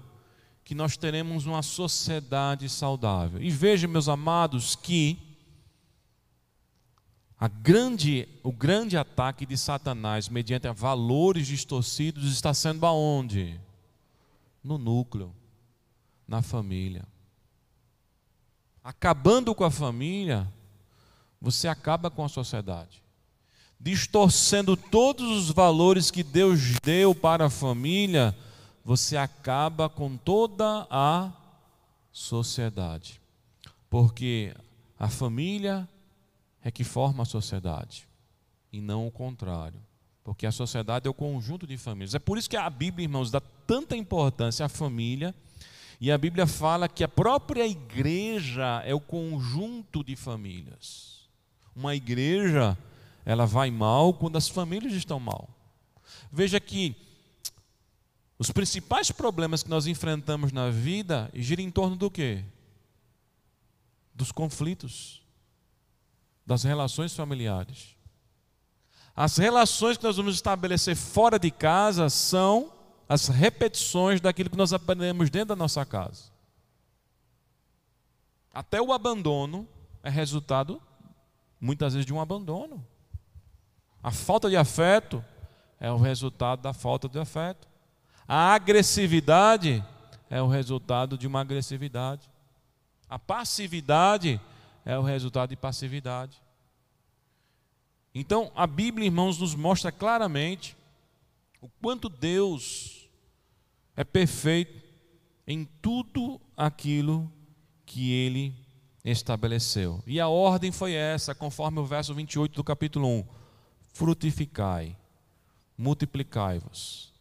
que nós teremos uma sociedade saudável. E veja, meus amados, que a grande, o grande ataque de Satanás mediante valores distorcidos está sendo aonde? no núcleo, na família. Acabando com a família, você acaba com a sociedade. Distorcendo todos os valores que Deus deu para a família, você acaba com toda a sociedade. Porque a família é que forma a sociedade, e não o contrário. Porque a sociedade é o conjunto de famílias. É por isso que a Bíblia, irmãos, dá tanta importância à família. E a Bíblia fala que a própria igreja é o conjunto de famílias. Uma igreja, ela vai mal quando as famílias estão mal. Veja que os principais problemas que nós enfrentamos na vida giram em torno do quê? Dos conflitos, das relações familiares. As relações que nós vamos estabelecer fora de casa são as repetições daquilo que nós aprendemos dentro da nossa casa. Até o abandono é resultado, muitas vezes, de um abandono. A falta de afeto é o resultado da falta de afeto. A agressividade é o resultado de uma agressividade. A passividade é o resultado de passividade. Então, a Bíblia, irmãos, nos mostra claramente o quanto Deus é perfeito em tudo aquilo que ele estabeleceu. E a ordem foi essa, conforme o verso 28 do capítulo 1: frutificai, multiplicai-vos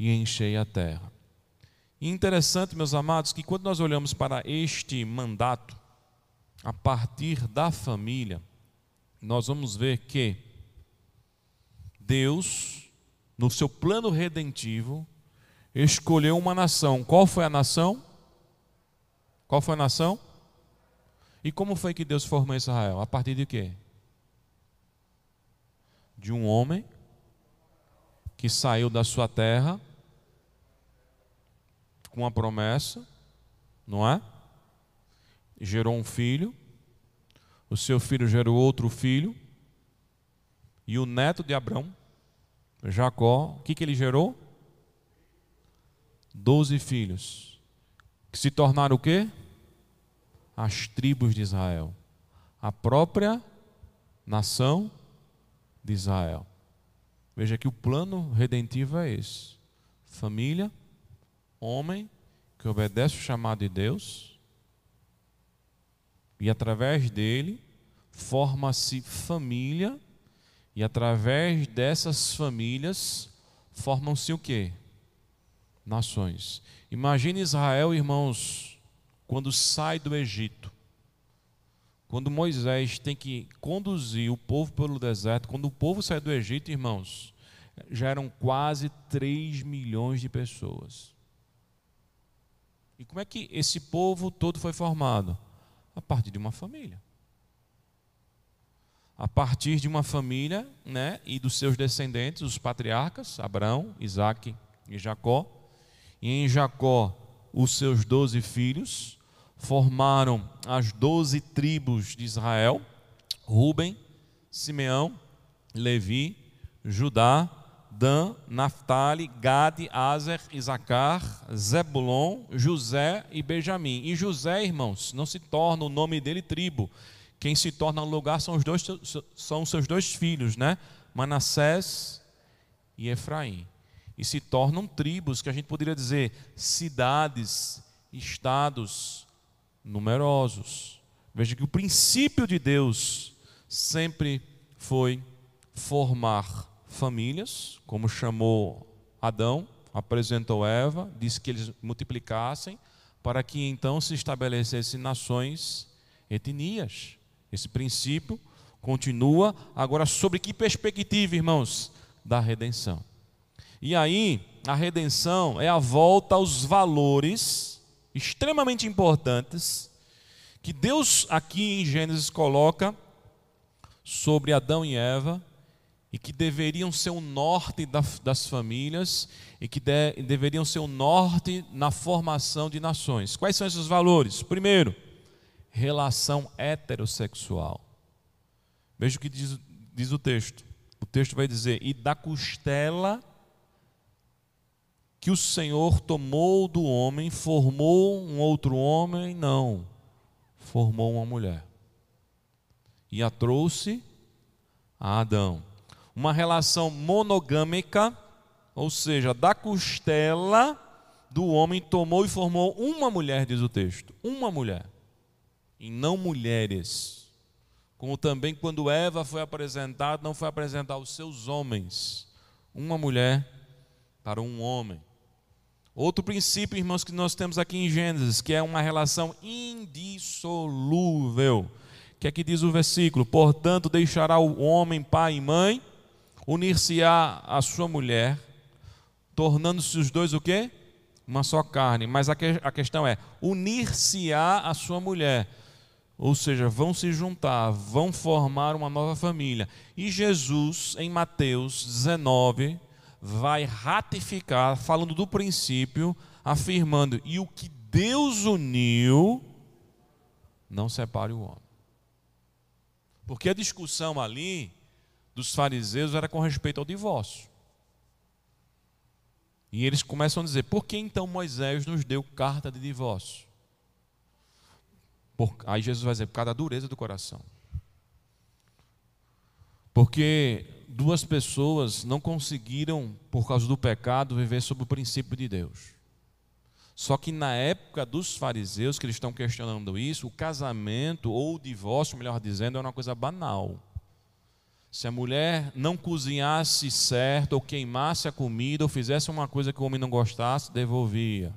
e enchei a terra. E interessante, meus amados, que quando nós olhamos para este mandato, a partir da família, nós vamos ver que Deus, no seu plano redentivo, escolheu uma nação. Qual foi a nação? Qual foi a nação? E como foi que Deus formou Israel? A partir de quê? De um homem que saiu da sua terra com a promessa, não é? Gerou um filho, o seu filho gerou outro filho, e o neto de Abraão, Jacó, o que, que ele gerou? Doze filhos, que se tornaram o quê? As tribos de Israel, a própria nação de Israel. Veja que o plano redentivo é esse: família, homem que obedece o chamado de Deus, e através dele forma-se família, e através dessas famílias formam-se o quê? Nações. Imagine Israel, irmãos, quando sai do Egito. Quando Moisés tem que conduzir o povo pelo deserto, quando o povo sai do Egito, irmãos, já eram quase 3 milhões de pessoas. E como é que esse povo todo foi formado? A partir de uma família. A partir de uma família né, e dos seus descendentes, os patriarcas, Abraão, Isaac e Jacó. E em Jacó, os seus doze filhos formaram as doze tribos de Israel: Ruben, Simeão, Levi, Judá, Dan, Naphtali, Gade, Azer, Isacar, Zebulon, José e Benjamim. E José, irmãos, não se torna o nome dele tribo. Quem se torna lugar são os dois são seus dois filhos, né? Manassés e Efraim. E se tornam tribos que a gente poderia dizer cidades, estados numerosos. Veja que o princípio de Deus sempre foi formar famílias, como chamou Adão, apresentou Eva, disse que eles multiplicassem, para que então se estabelecessem nações, etnias. Esse princípio continua agora sobre que perspectiva, irmãos? Da redenção. E aí, a redenção é a volta aos valores extremamente importantes que Deus aqui em Gênesis coloca sobre Adão e Eva e que deveriam ser o norte das famílias e que de, deveriam ser o norte na formação de nações. Quais são esses valores? Primeiro, relação heterossexual. Veja o que diz, diz o texto. O texto vai dizer: E da costela que o Senhor tomou do homem, formou um outro homem? Não, formou uma mulher. E a trouxe a Adão uma relação monogâmica, ou seja, da costela do homem tomou e formou uma mulher, diz o texto, uma mulher, e não mulheres. Como também quando Eva foi apresentada, não foi apresentar os seus homens, uma mulher para um homem. Outro princípio, irmãos, que nós temos aqui em Gênesis, que é uma relação indissolúvel. Que é que diz o versículo? Portanto, deixará o homem pai e mãe unir-se-á a sua mulher, tornando-se os dois o quê? Uma só carne. Mas a, que, a questão é: unir-se-á a sua mulher. Ou seja, vão se juntar, vão formar uma nova família. E Jesus, em Mateus 19, vai ratificar, falando do princípio, afirmando: e o que Deus uniu, não separe o homem. Porque a discussão ali dos fariseus era com respeito ao divórcio. E eles começam a dizer: por que então Moisés nos deu carta de divórcio? Por, aí Jesus vai dizer: por causa da dureza do coração. Porque duas pessoas não conseguiram, por causa do pecado, viver sob o princípio de Deus. Só que na época dos fariseus, que eles estão questionando isso, o casamento ou o divórcio, melhor dizendo, era uma coisa banal. Se a mulher não cozinhasse certo, ou queimasse a comida, ou fizesse uma coisa que o homem não gostasse, devolvia.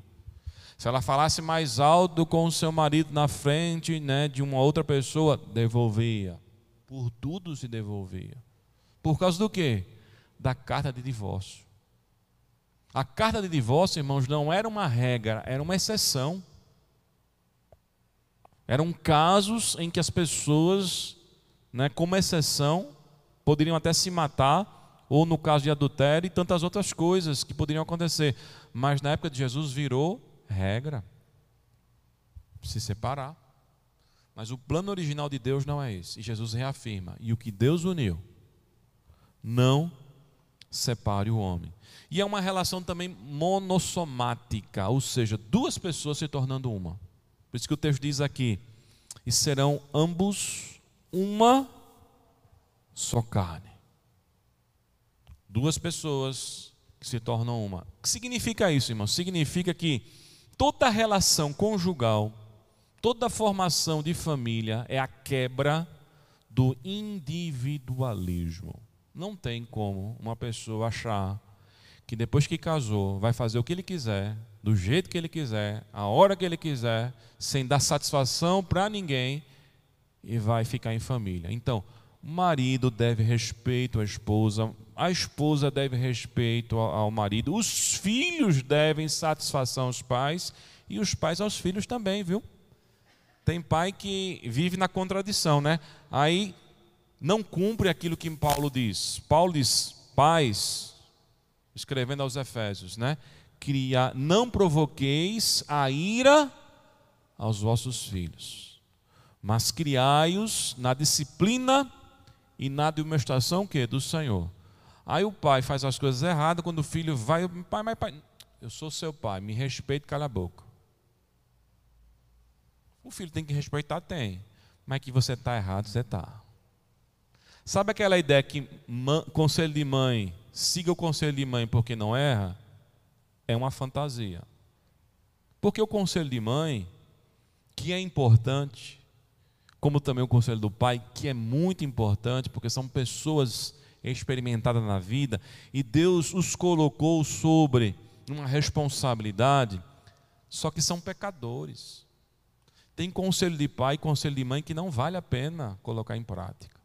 Se ela falasse mais alto com o seu marido na frente né, de uma outra pessoa, devolvia. Por tudo se devolvia. Por causa do quê? Da carta de divórcio. A carta de divórcio, irmãos, não era uma regra, era uma exceção. Eram casos em que as pessoas, né, como exceção, poderiam até se matar, ou no caso de adultério e tantas outras coisas que poderiam acontecer. Mas na época de Jesus virou regra, se separar. Mas o plano original de Deus não é esse. E Jesus reafirma: e o que Deus uniu, não separe o homem. E é uma relação também monossomática, ou seja, duas pessoas se tornando uma. Por isso que o texto diz aqui: e serão ambos uma só carne. Duas pessoas que se tornam uma. O que significa isso, irmão? Significa que toda relação conjugal, toda formação de família é a quebra do individualismo. Não tem como uma pessoa achar que depois que casou vai fazer o que ele quiser, do jeito que ele quiser, a hora que ele quiser, sem dar satisfação para ninguém e vai ficar em família. Então, marido deve respeito à esposa, a esposa deve respeito ao marido, os filhos devem satisfação aos pais e os pais aos filhos também, viu? Tem pai que vive na contradição, né? Aí não cumpre aquilo que Paulo diz. Paulo diz: pais, escrevendo aos Efésios, né? Cria, não provoqueis a ira aos vossos filhos, mas criai-os na disciplina e na demonstração que do Senhor. Aí o pai faz as coisas erradas, quando o filho vai, pai, mas pai, eu sou seu pai, me respeite, cala a boca. O filho tem que respeitar, tem, mas que você está errado, você está. Sabe aquela ideia que conselho de mãe, siga o conselho de mãe porque não erra? É uma fantasia. Porque o conselho de mãe, que é importante, como também o conselho do pai, que é muito importante, porque são pessoas experimentadas na vida, e Deus os colocou sobre uma responsabilidade, só que são pecadores. Tem conselho de pai e conselho de mãe que não vale a pena colocar em prática.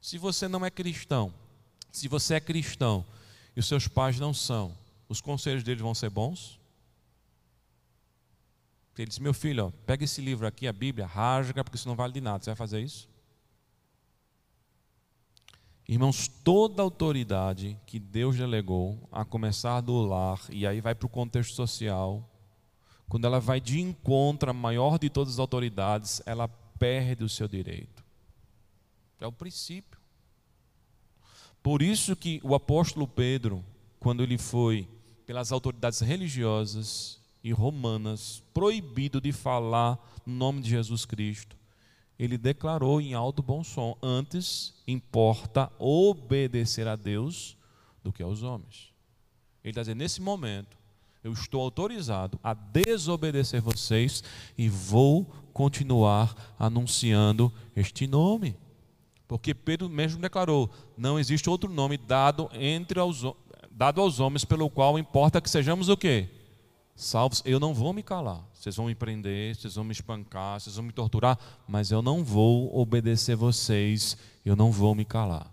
Se você não é cristão, se você é cristão e os seus pais não são, os conselhos deles vão ser bons? Ele disse: Meu filho, ó, pega esse livro aqui, a Bíblia, rasga, porque isso não vale de nada. Você vai fazer isso? Irmãos, toda autoridade que Deus delegou, a começar do lar, e aí vai para o contexto social, quando ela vai de encontro à maior de todas as autoridades, ela perde o seu direito. É o princípio. Por isso que o apóstolo Pedro, quando ele foi pelas autoridades religiosas, e romanas, proibido de falar no nome de Jesus Cristo, ele declarou em alto bom som: antes importa obedecer a Deus do que aos homens. Ele está dizendo: nesse momento, eu estou autorizado a desobedecer vocês e vou continuar anunciando este nome. Porque Pedro mesmo declarou: não existe outro nome dado entre aos, dado aos homens pelo qual importa que sejamos o quê? Salvos, eu não vou me calar. Vocês vão me prender, vocês vão me espancar, vocês vão me torturar, mas eu não vou obedecer vocês, eu não vou me calar.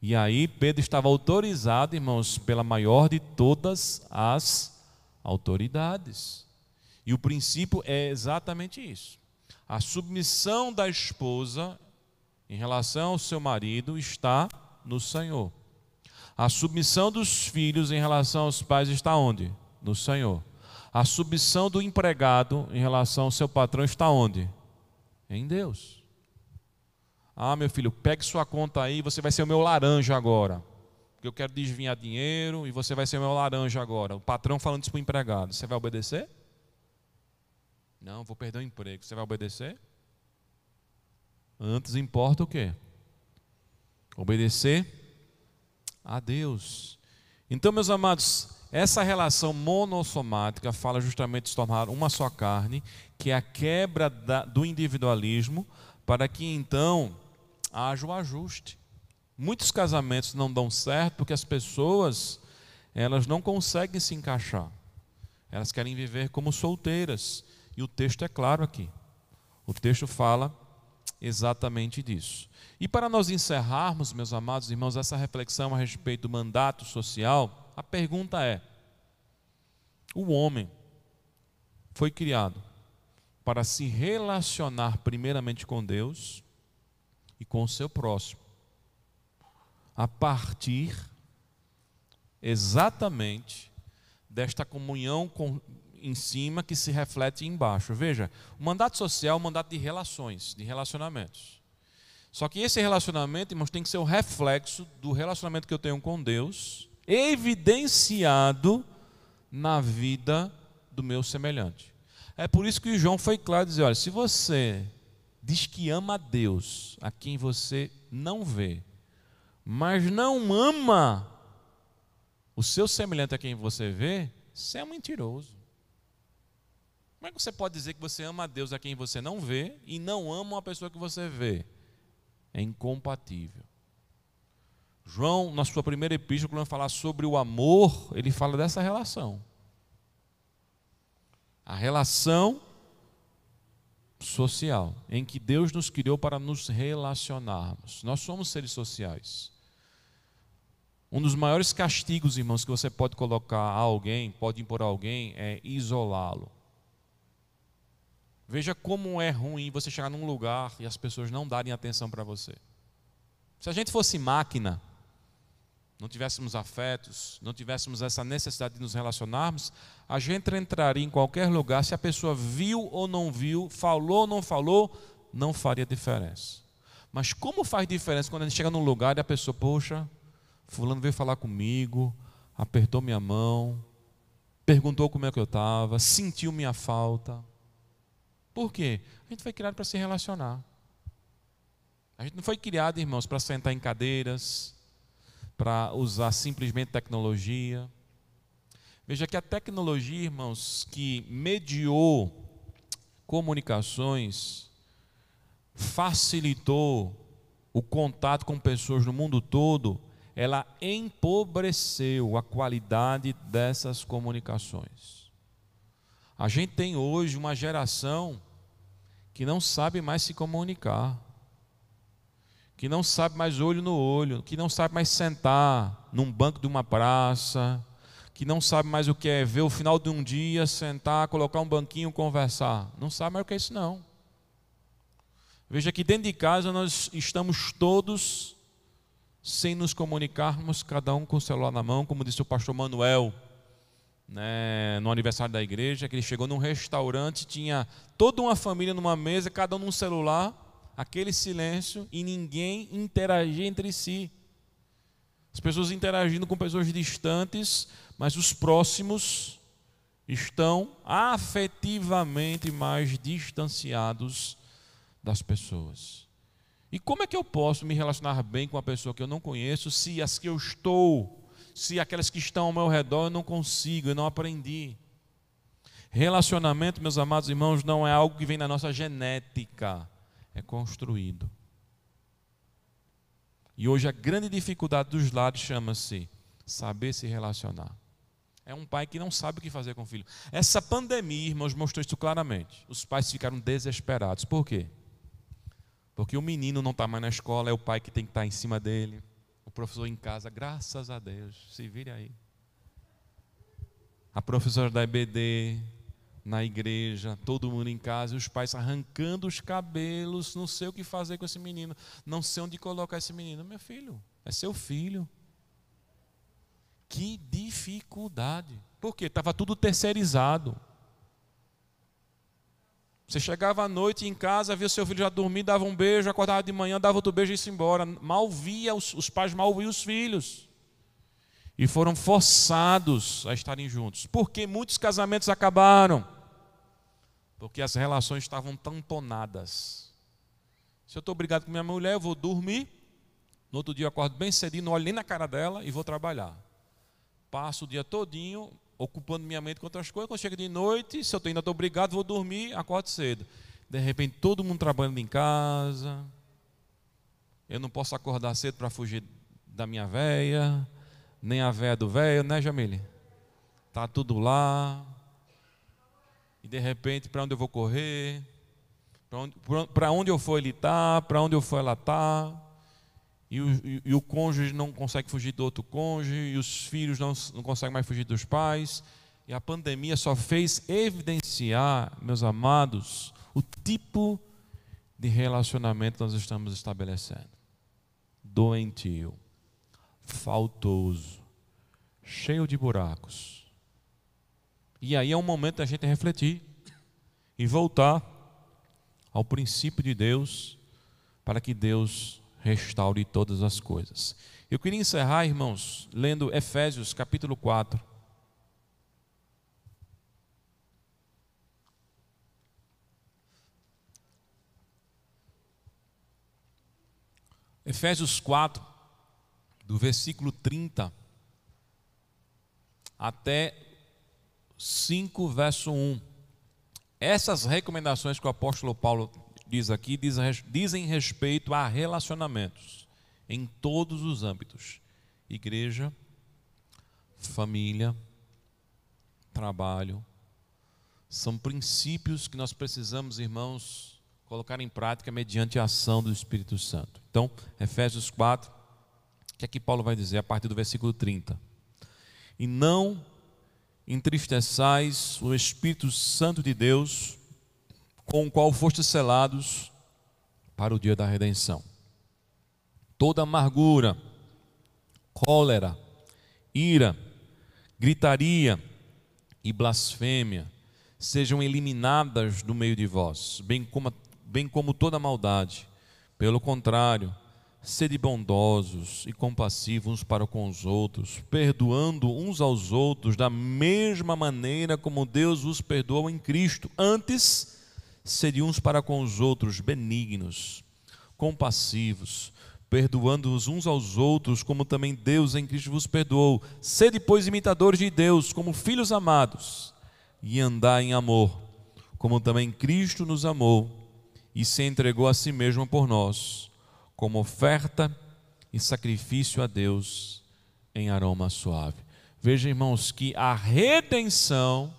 E aí Pedro estava autorizado, irmãos, pela maior de todas as autoridades. E o princípio é exatamente isso. A submissão da esposa em relação ao seu marido está no Senhor. A submissão dos filhos em relação aos pais está onde? No Senhor. A submissão do empregado em relação ao seu patrão está onde? Em Deus. Ah, meu filho, pegue sua conta aí, você vai ser o meu laranja agora. Porque eu quero desviar dinheiro e você vai ser o meu laranja agora. O patrão falando isso para o empregado. Você vai obedecer? Não, vou perder o emprego. Você vai obedecer? Antes importa o quê? Obedecer a Deus. Então, meus amados, essa relação monossomática fala justamente de se tornar uma só carne, que é a quebra da, do individualismo, para que então haja o ajuste. Muitos casamentos não dão certo porque as pessoas elas não conseguem se encaixar. Elas querem viver como solteiras. E o texto é claro aqui. O texto fala exatamente disso. E para nós encerrarmos, meus amados irmãos, essa reflexão a respeito do mandato social, a pergunta é: o homem foi criado para se relacionar primeiramente com Deus e com o seu próximo, a partir exatamente desta comunhão com, em cima que se reflete embaixo. Veja, o mandato social é um mandato de relações, de relacionamentos. Só que esse relacionamento, irmãos, tem que ser o reflexo do relacionamento que eu tenho com Deus, evidenciado na vida do meu semelhante. É por isso que João foi claro dizer: olha, se você diz que ama a Deus, a quem você não vê, mas não ama o seu semelhante a quem você vê, você é mentiroso. Como é que você pode dizer que você ama a Deus a quem você não vê e não ama uma pessoa que você vê? É incompatível. João, na sua primeira epístola, quando falar sobre o amor, ele fala dessa relação. A relação social, em que Deus nos criou para nos relacionarmos. Nós somos seres sociais. Um dos maiores castigos, irmãos, que você pode colocar a alguém, pode impor a alguém, é isolá-lo. Veja como é ruim você chegar num lugar e as pessoas não darem atenção para você. Se a gente fosse máquina, não tivéssemos afetos, não tivéssemos essa necessidade de nos relacionarmos, a gente entraria em qualquer lugar, se a pessoa viu ou não viu, falou ou não falou, não faria diferença. Mas como faz diferença quando a gente chega num lugar e a pessoa, poxa, fulano veio falar comigo, apertou minha mão, perguntou como é que eu estava, sentiu minha falta. Por quê? A gente foi criado para se relacionar. A gente não foi criado, irmãos, para sentar em cadeiras, para usar simplesmente tecnologia. Veja que a tecnologia, irmãos, que mediou comunicações, facilitou o contato com pessoas no mundo todo, ela empobreceu a qualidade dessas comunicações. A gente tem hoje uma geração que não sabe mais se comunicar que não sabe mais olho no olho, que não sabe mais sentar num banco de uma praça, que não sabe mais o que é ver o final de um dia, sentar, colocar um banquinho, conversar. Não sabe mais o que é isso, não. Veja que dentro de casa nós estamos todos sem nos comunicarmos, cada um com o celular na mão, como disse o pastor Manuel, né, no aniversário da igreja, que ele chegou num restaurante, tinha toda uma família numa mesa, cada um num celular, aquele silêncio e ninguém interagir entre si. As pessoas interagindo com pessoas distantes, mas os próximos estão afetivamente mais distanciados das pessoas. E como é que eu posso me relacionar bem com a pessoa que eu não conheço se as que eu estou, se aquelas que estão ao meu redor eu não consigo, eu não aprendi? Relacionamento, meus amados irmãos, não é algo que vem da nossa genética é construído. E hoje a grande dificuldade dos lados chama-se saber se relacionar. É um pai que não sabe o que fazer com o filho. Essa pandemia, irmãos, mostrou isso claramente. Os pais ficaram desesperados. Por quê? Porque o menino não está mais na escola, é o pai que tem que estar tá em cima dele. O professor em casa, graças a Deus, se vire aí. A professora da EBD, na igreja, todo mundo em casa, os pais arrancando os cabelos, não sei o que fazer com esse menino, não sei onde colocar esse menino. Meu filho, é seu filho. Que dificuldade. Por quê? Estava tudo terceirizado. Você chegava à noite em casa, via seu filho já dormir, dava um beijo, acordava de manhã, dava outro beijo e ia embora. Mal via, os, os pais mal viam os filhos. E foram forçados a estarem juntos. Porque muitos casamentos acabaram porque as relações estavam tamponadas. Se eu estou brigado com minha mulher, eu vou dormir. No outro dia eu acordo bem cedinho, não olho nem na cara dela e vou trabalhar. Passo o dia todinho ocupando minha mente com outras coisas. Quando chega de noite, se eu ainda estou brigado, vou dormir, acordo cedo. De repente, todo mundo trabalhando em casa. Eu não posso acordar cedo para fugir da minha veia, nem a véia do velho, né, Jamile? Tá tudo lá. E de repente, para onde eu vou correr? Para onde, onde eu for ele está? Para onde eu for ela está? E o, e, e o cônjuge não consegue fugir do outro cônjuge, e os filhos não, não conseguem mais fugir dos pais. E a pandemia só fez evidenciar, meus amados, o tipo de relacionamento que nós estamos estabelecendo: doentio, faltoso, cheio de buracos E aí é um momento da gente refletir e voltar ao princípio de Deus, para que Deus restaure todas as coisas. Eu queria encerrar, irmãos, lendo Efésios capítulo 4. Efésios 4, do versículo 30 até 5, verso 1. Essas recomendações que o apóstolo Paulo diz aqui dizem respeito a relacionamentos em todos os âmbitos: igreja, família, trabalho. São princípios que nós precisamos, irmãos, colocar em prática mediante a ação do Espírito Santo. Então, Efésios 4, o que aqui Paulo vai dizer a partir do versículo 30? E não entristeçais o Espírito Santo de Deus, com o qual fostes selados para o dia da redenção. Toda amargura, cólera, ira, gritaria e blasfêmia sejam eliminadas do meio de vós, bem como, bem como toda maldade. Pelo contrário, Sede bondosos e compassivos uns para com os outros, perdoando uns aos outros da mesma maneira como Deus os perdoou em Cristo. Antes, sede uns para com os outros benignos, compassivos, perdoando-os uns aos outros, como também Deus em Cristo vos perdoou. Sede, pois, imitadores de Deus, como filhos amados, e andai em amor, como também Cristo nos amou e se entregou a si mesmo por nós como oferta e sacrifício a Deus em aroma suave. Veja, irmãos, que a redenção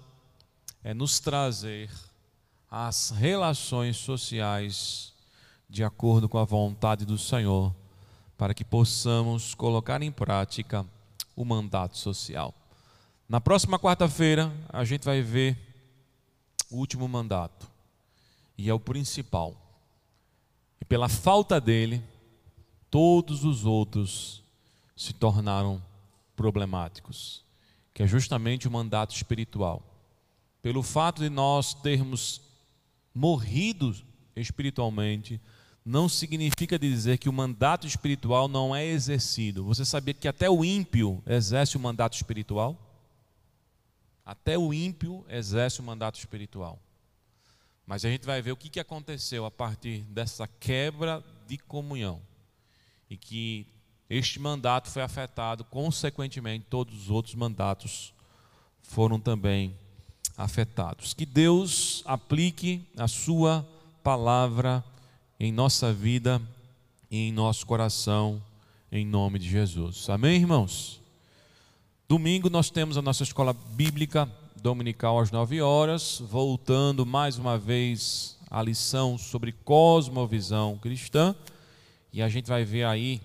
é nos trazer as relações sociais de acordo com a vontade do Senhor, para que possamos colocar em prática o mandato social. Na próxima quarta-feira, a gente vai ver o último mandato, e é o principal e pela falta dele, todos os outros se tornaram problemáticos, que é justamente o mandato espiritual. Pelo fato de nós termos morrido espiritualmente, não significa dizer que o mandato espiritual não é exercido. Você sabia que até o ímpio exerce o mandato espiritual? Até o ímpio exerce o mandato espiritual. Mas a gente vai ver o que aconteceu a partir dessa quebra de comunhão. E que este mandato foi afetado, consequentemente, todos os outros mandatos foram também afetados. Que Deus aplique a Sua palavra em nossa vida e em nosso coração, em nome de Jesus. Amém, irmãos? Domingo nós temos a nossa escola bíblica dominical às 9 horas, voltando mais uma vez à lição sobre cosmovisão cristã, e a gente vai ver aí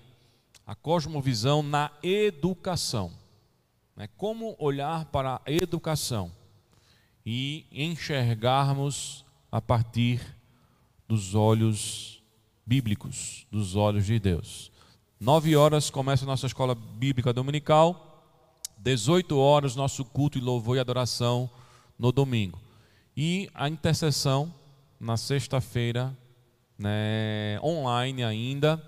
a cosmovisão na educação. Né? Como olhar para a educação e enxergarmos a partir dos olhos bíblicos, dos olhos de Deus. Nove horas começa a nossa escola bíblica dominical. 18 horas, nosso culto e louvor e adoração no domingo. E a intercessão na sexta-feira, né, online ainda,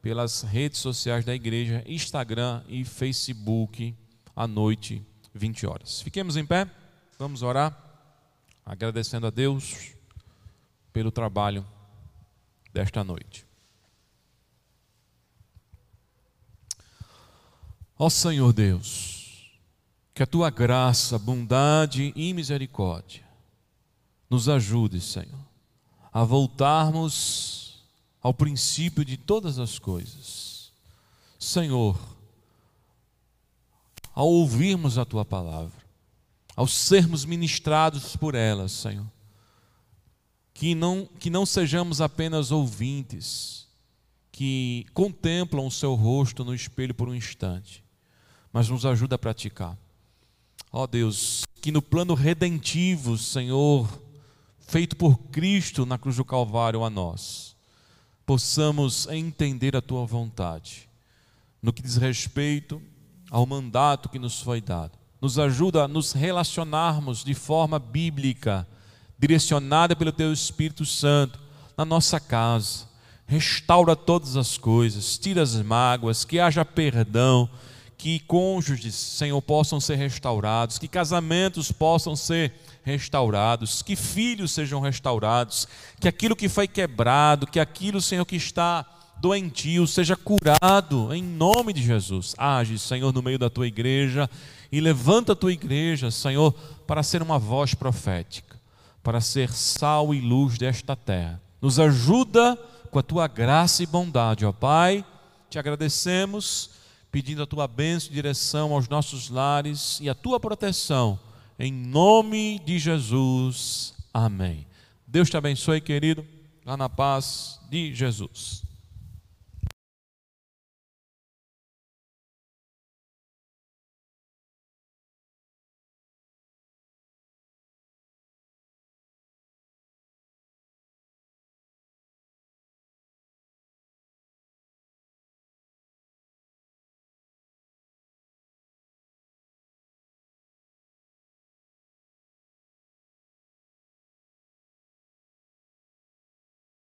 pelas redes sociais da igreja, Instagram e Facebook, à noite, 20 horas. Fiquemos em pé, vamos orar, agradecendo a Deus pelo trabalho desta noite. Ó Senhor Deus, que a tua graça, bondade e misericórdia nos ajude, Senhor, a voltarmos ao princípio de todas as coisas. Senhor, ao ouvirmos a tua palavra, ao sermos ministrados por ela, Senhor, que não, que não sejamos apenas ouvintes, que contemplam o seu rosto no espelho por um instante, mas nos ajuda a praticar. Ó oh Deus, que no plano redentivo, Senhor, feito por Cristo na cruz do Calvário a nós, possamos entender a tua vontade, no que diz respeito ao mandato que nos foi dado, nos ajuda a nos relacionarmos de forma bíblica, direcionada pelo Teu Espírito Santo, na nossa casa. Restaura todas as coisas, tira as mágoas, que haja perdão, que cônjuges, Senhor, possam ser restaurados, que casamentos possam ser restaurados, que filhos sejam restaurados, que aquilo que foi quebrado, que aquilo, Senhor, que está doentio seja curado em nome de Jesus. Age, Senhor, no meio da tua igreja e levanta a tua igreja, Senhor, para ser uma voz profética, para ser sal e luz desta terra. Nos ajuda com a tua graça e bondade, ó Pai. Te agradecemos, pedindo a tua bênção e direção aos nossos lares e a tua proteção, em nome de Jesus. Amém. Deus te abençoe, querido, lá na paz de Jesus.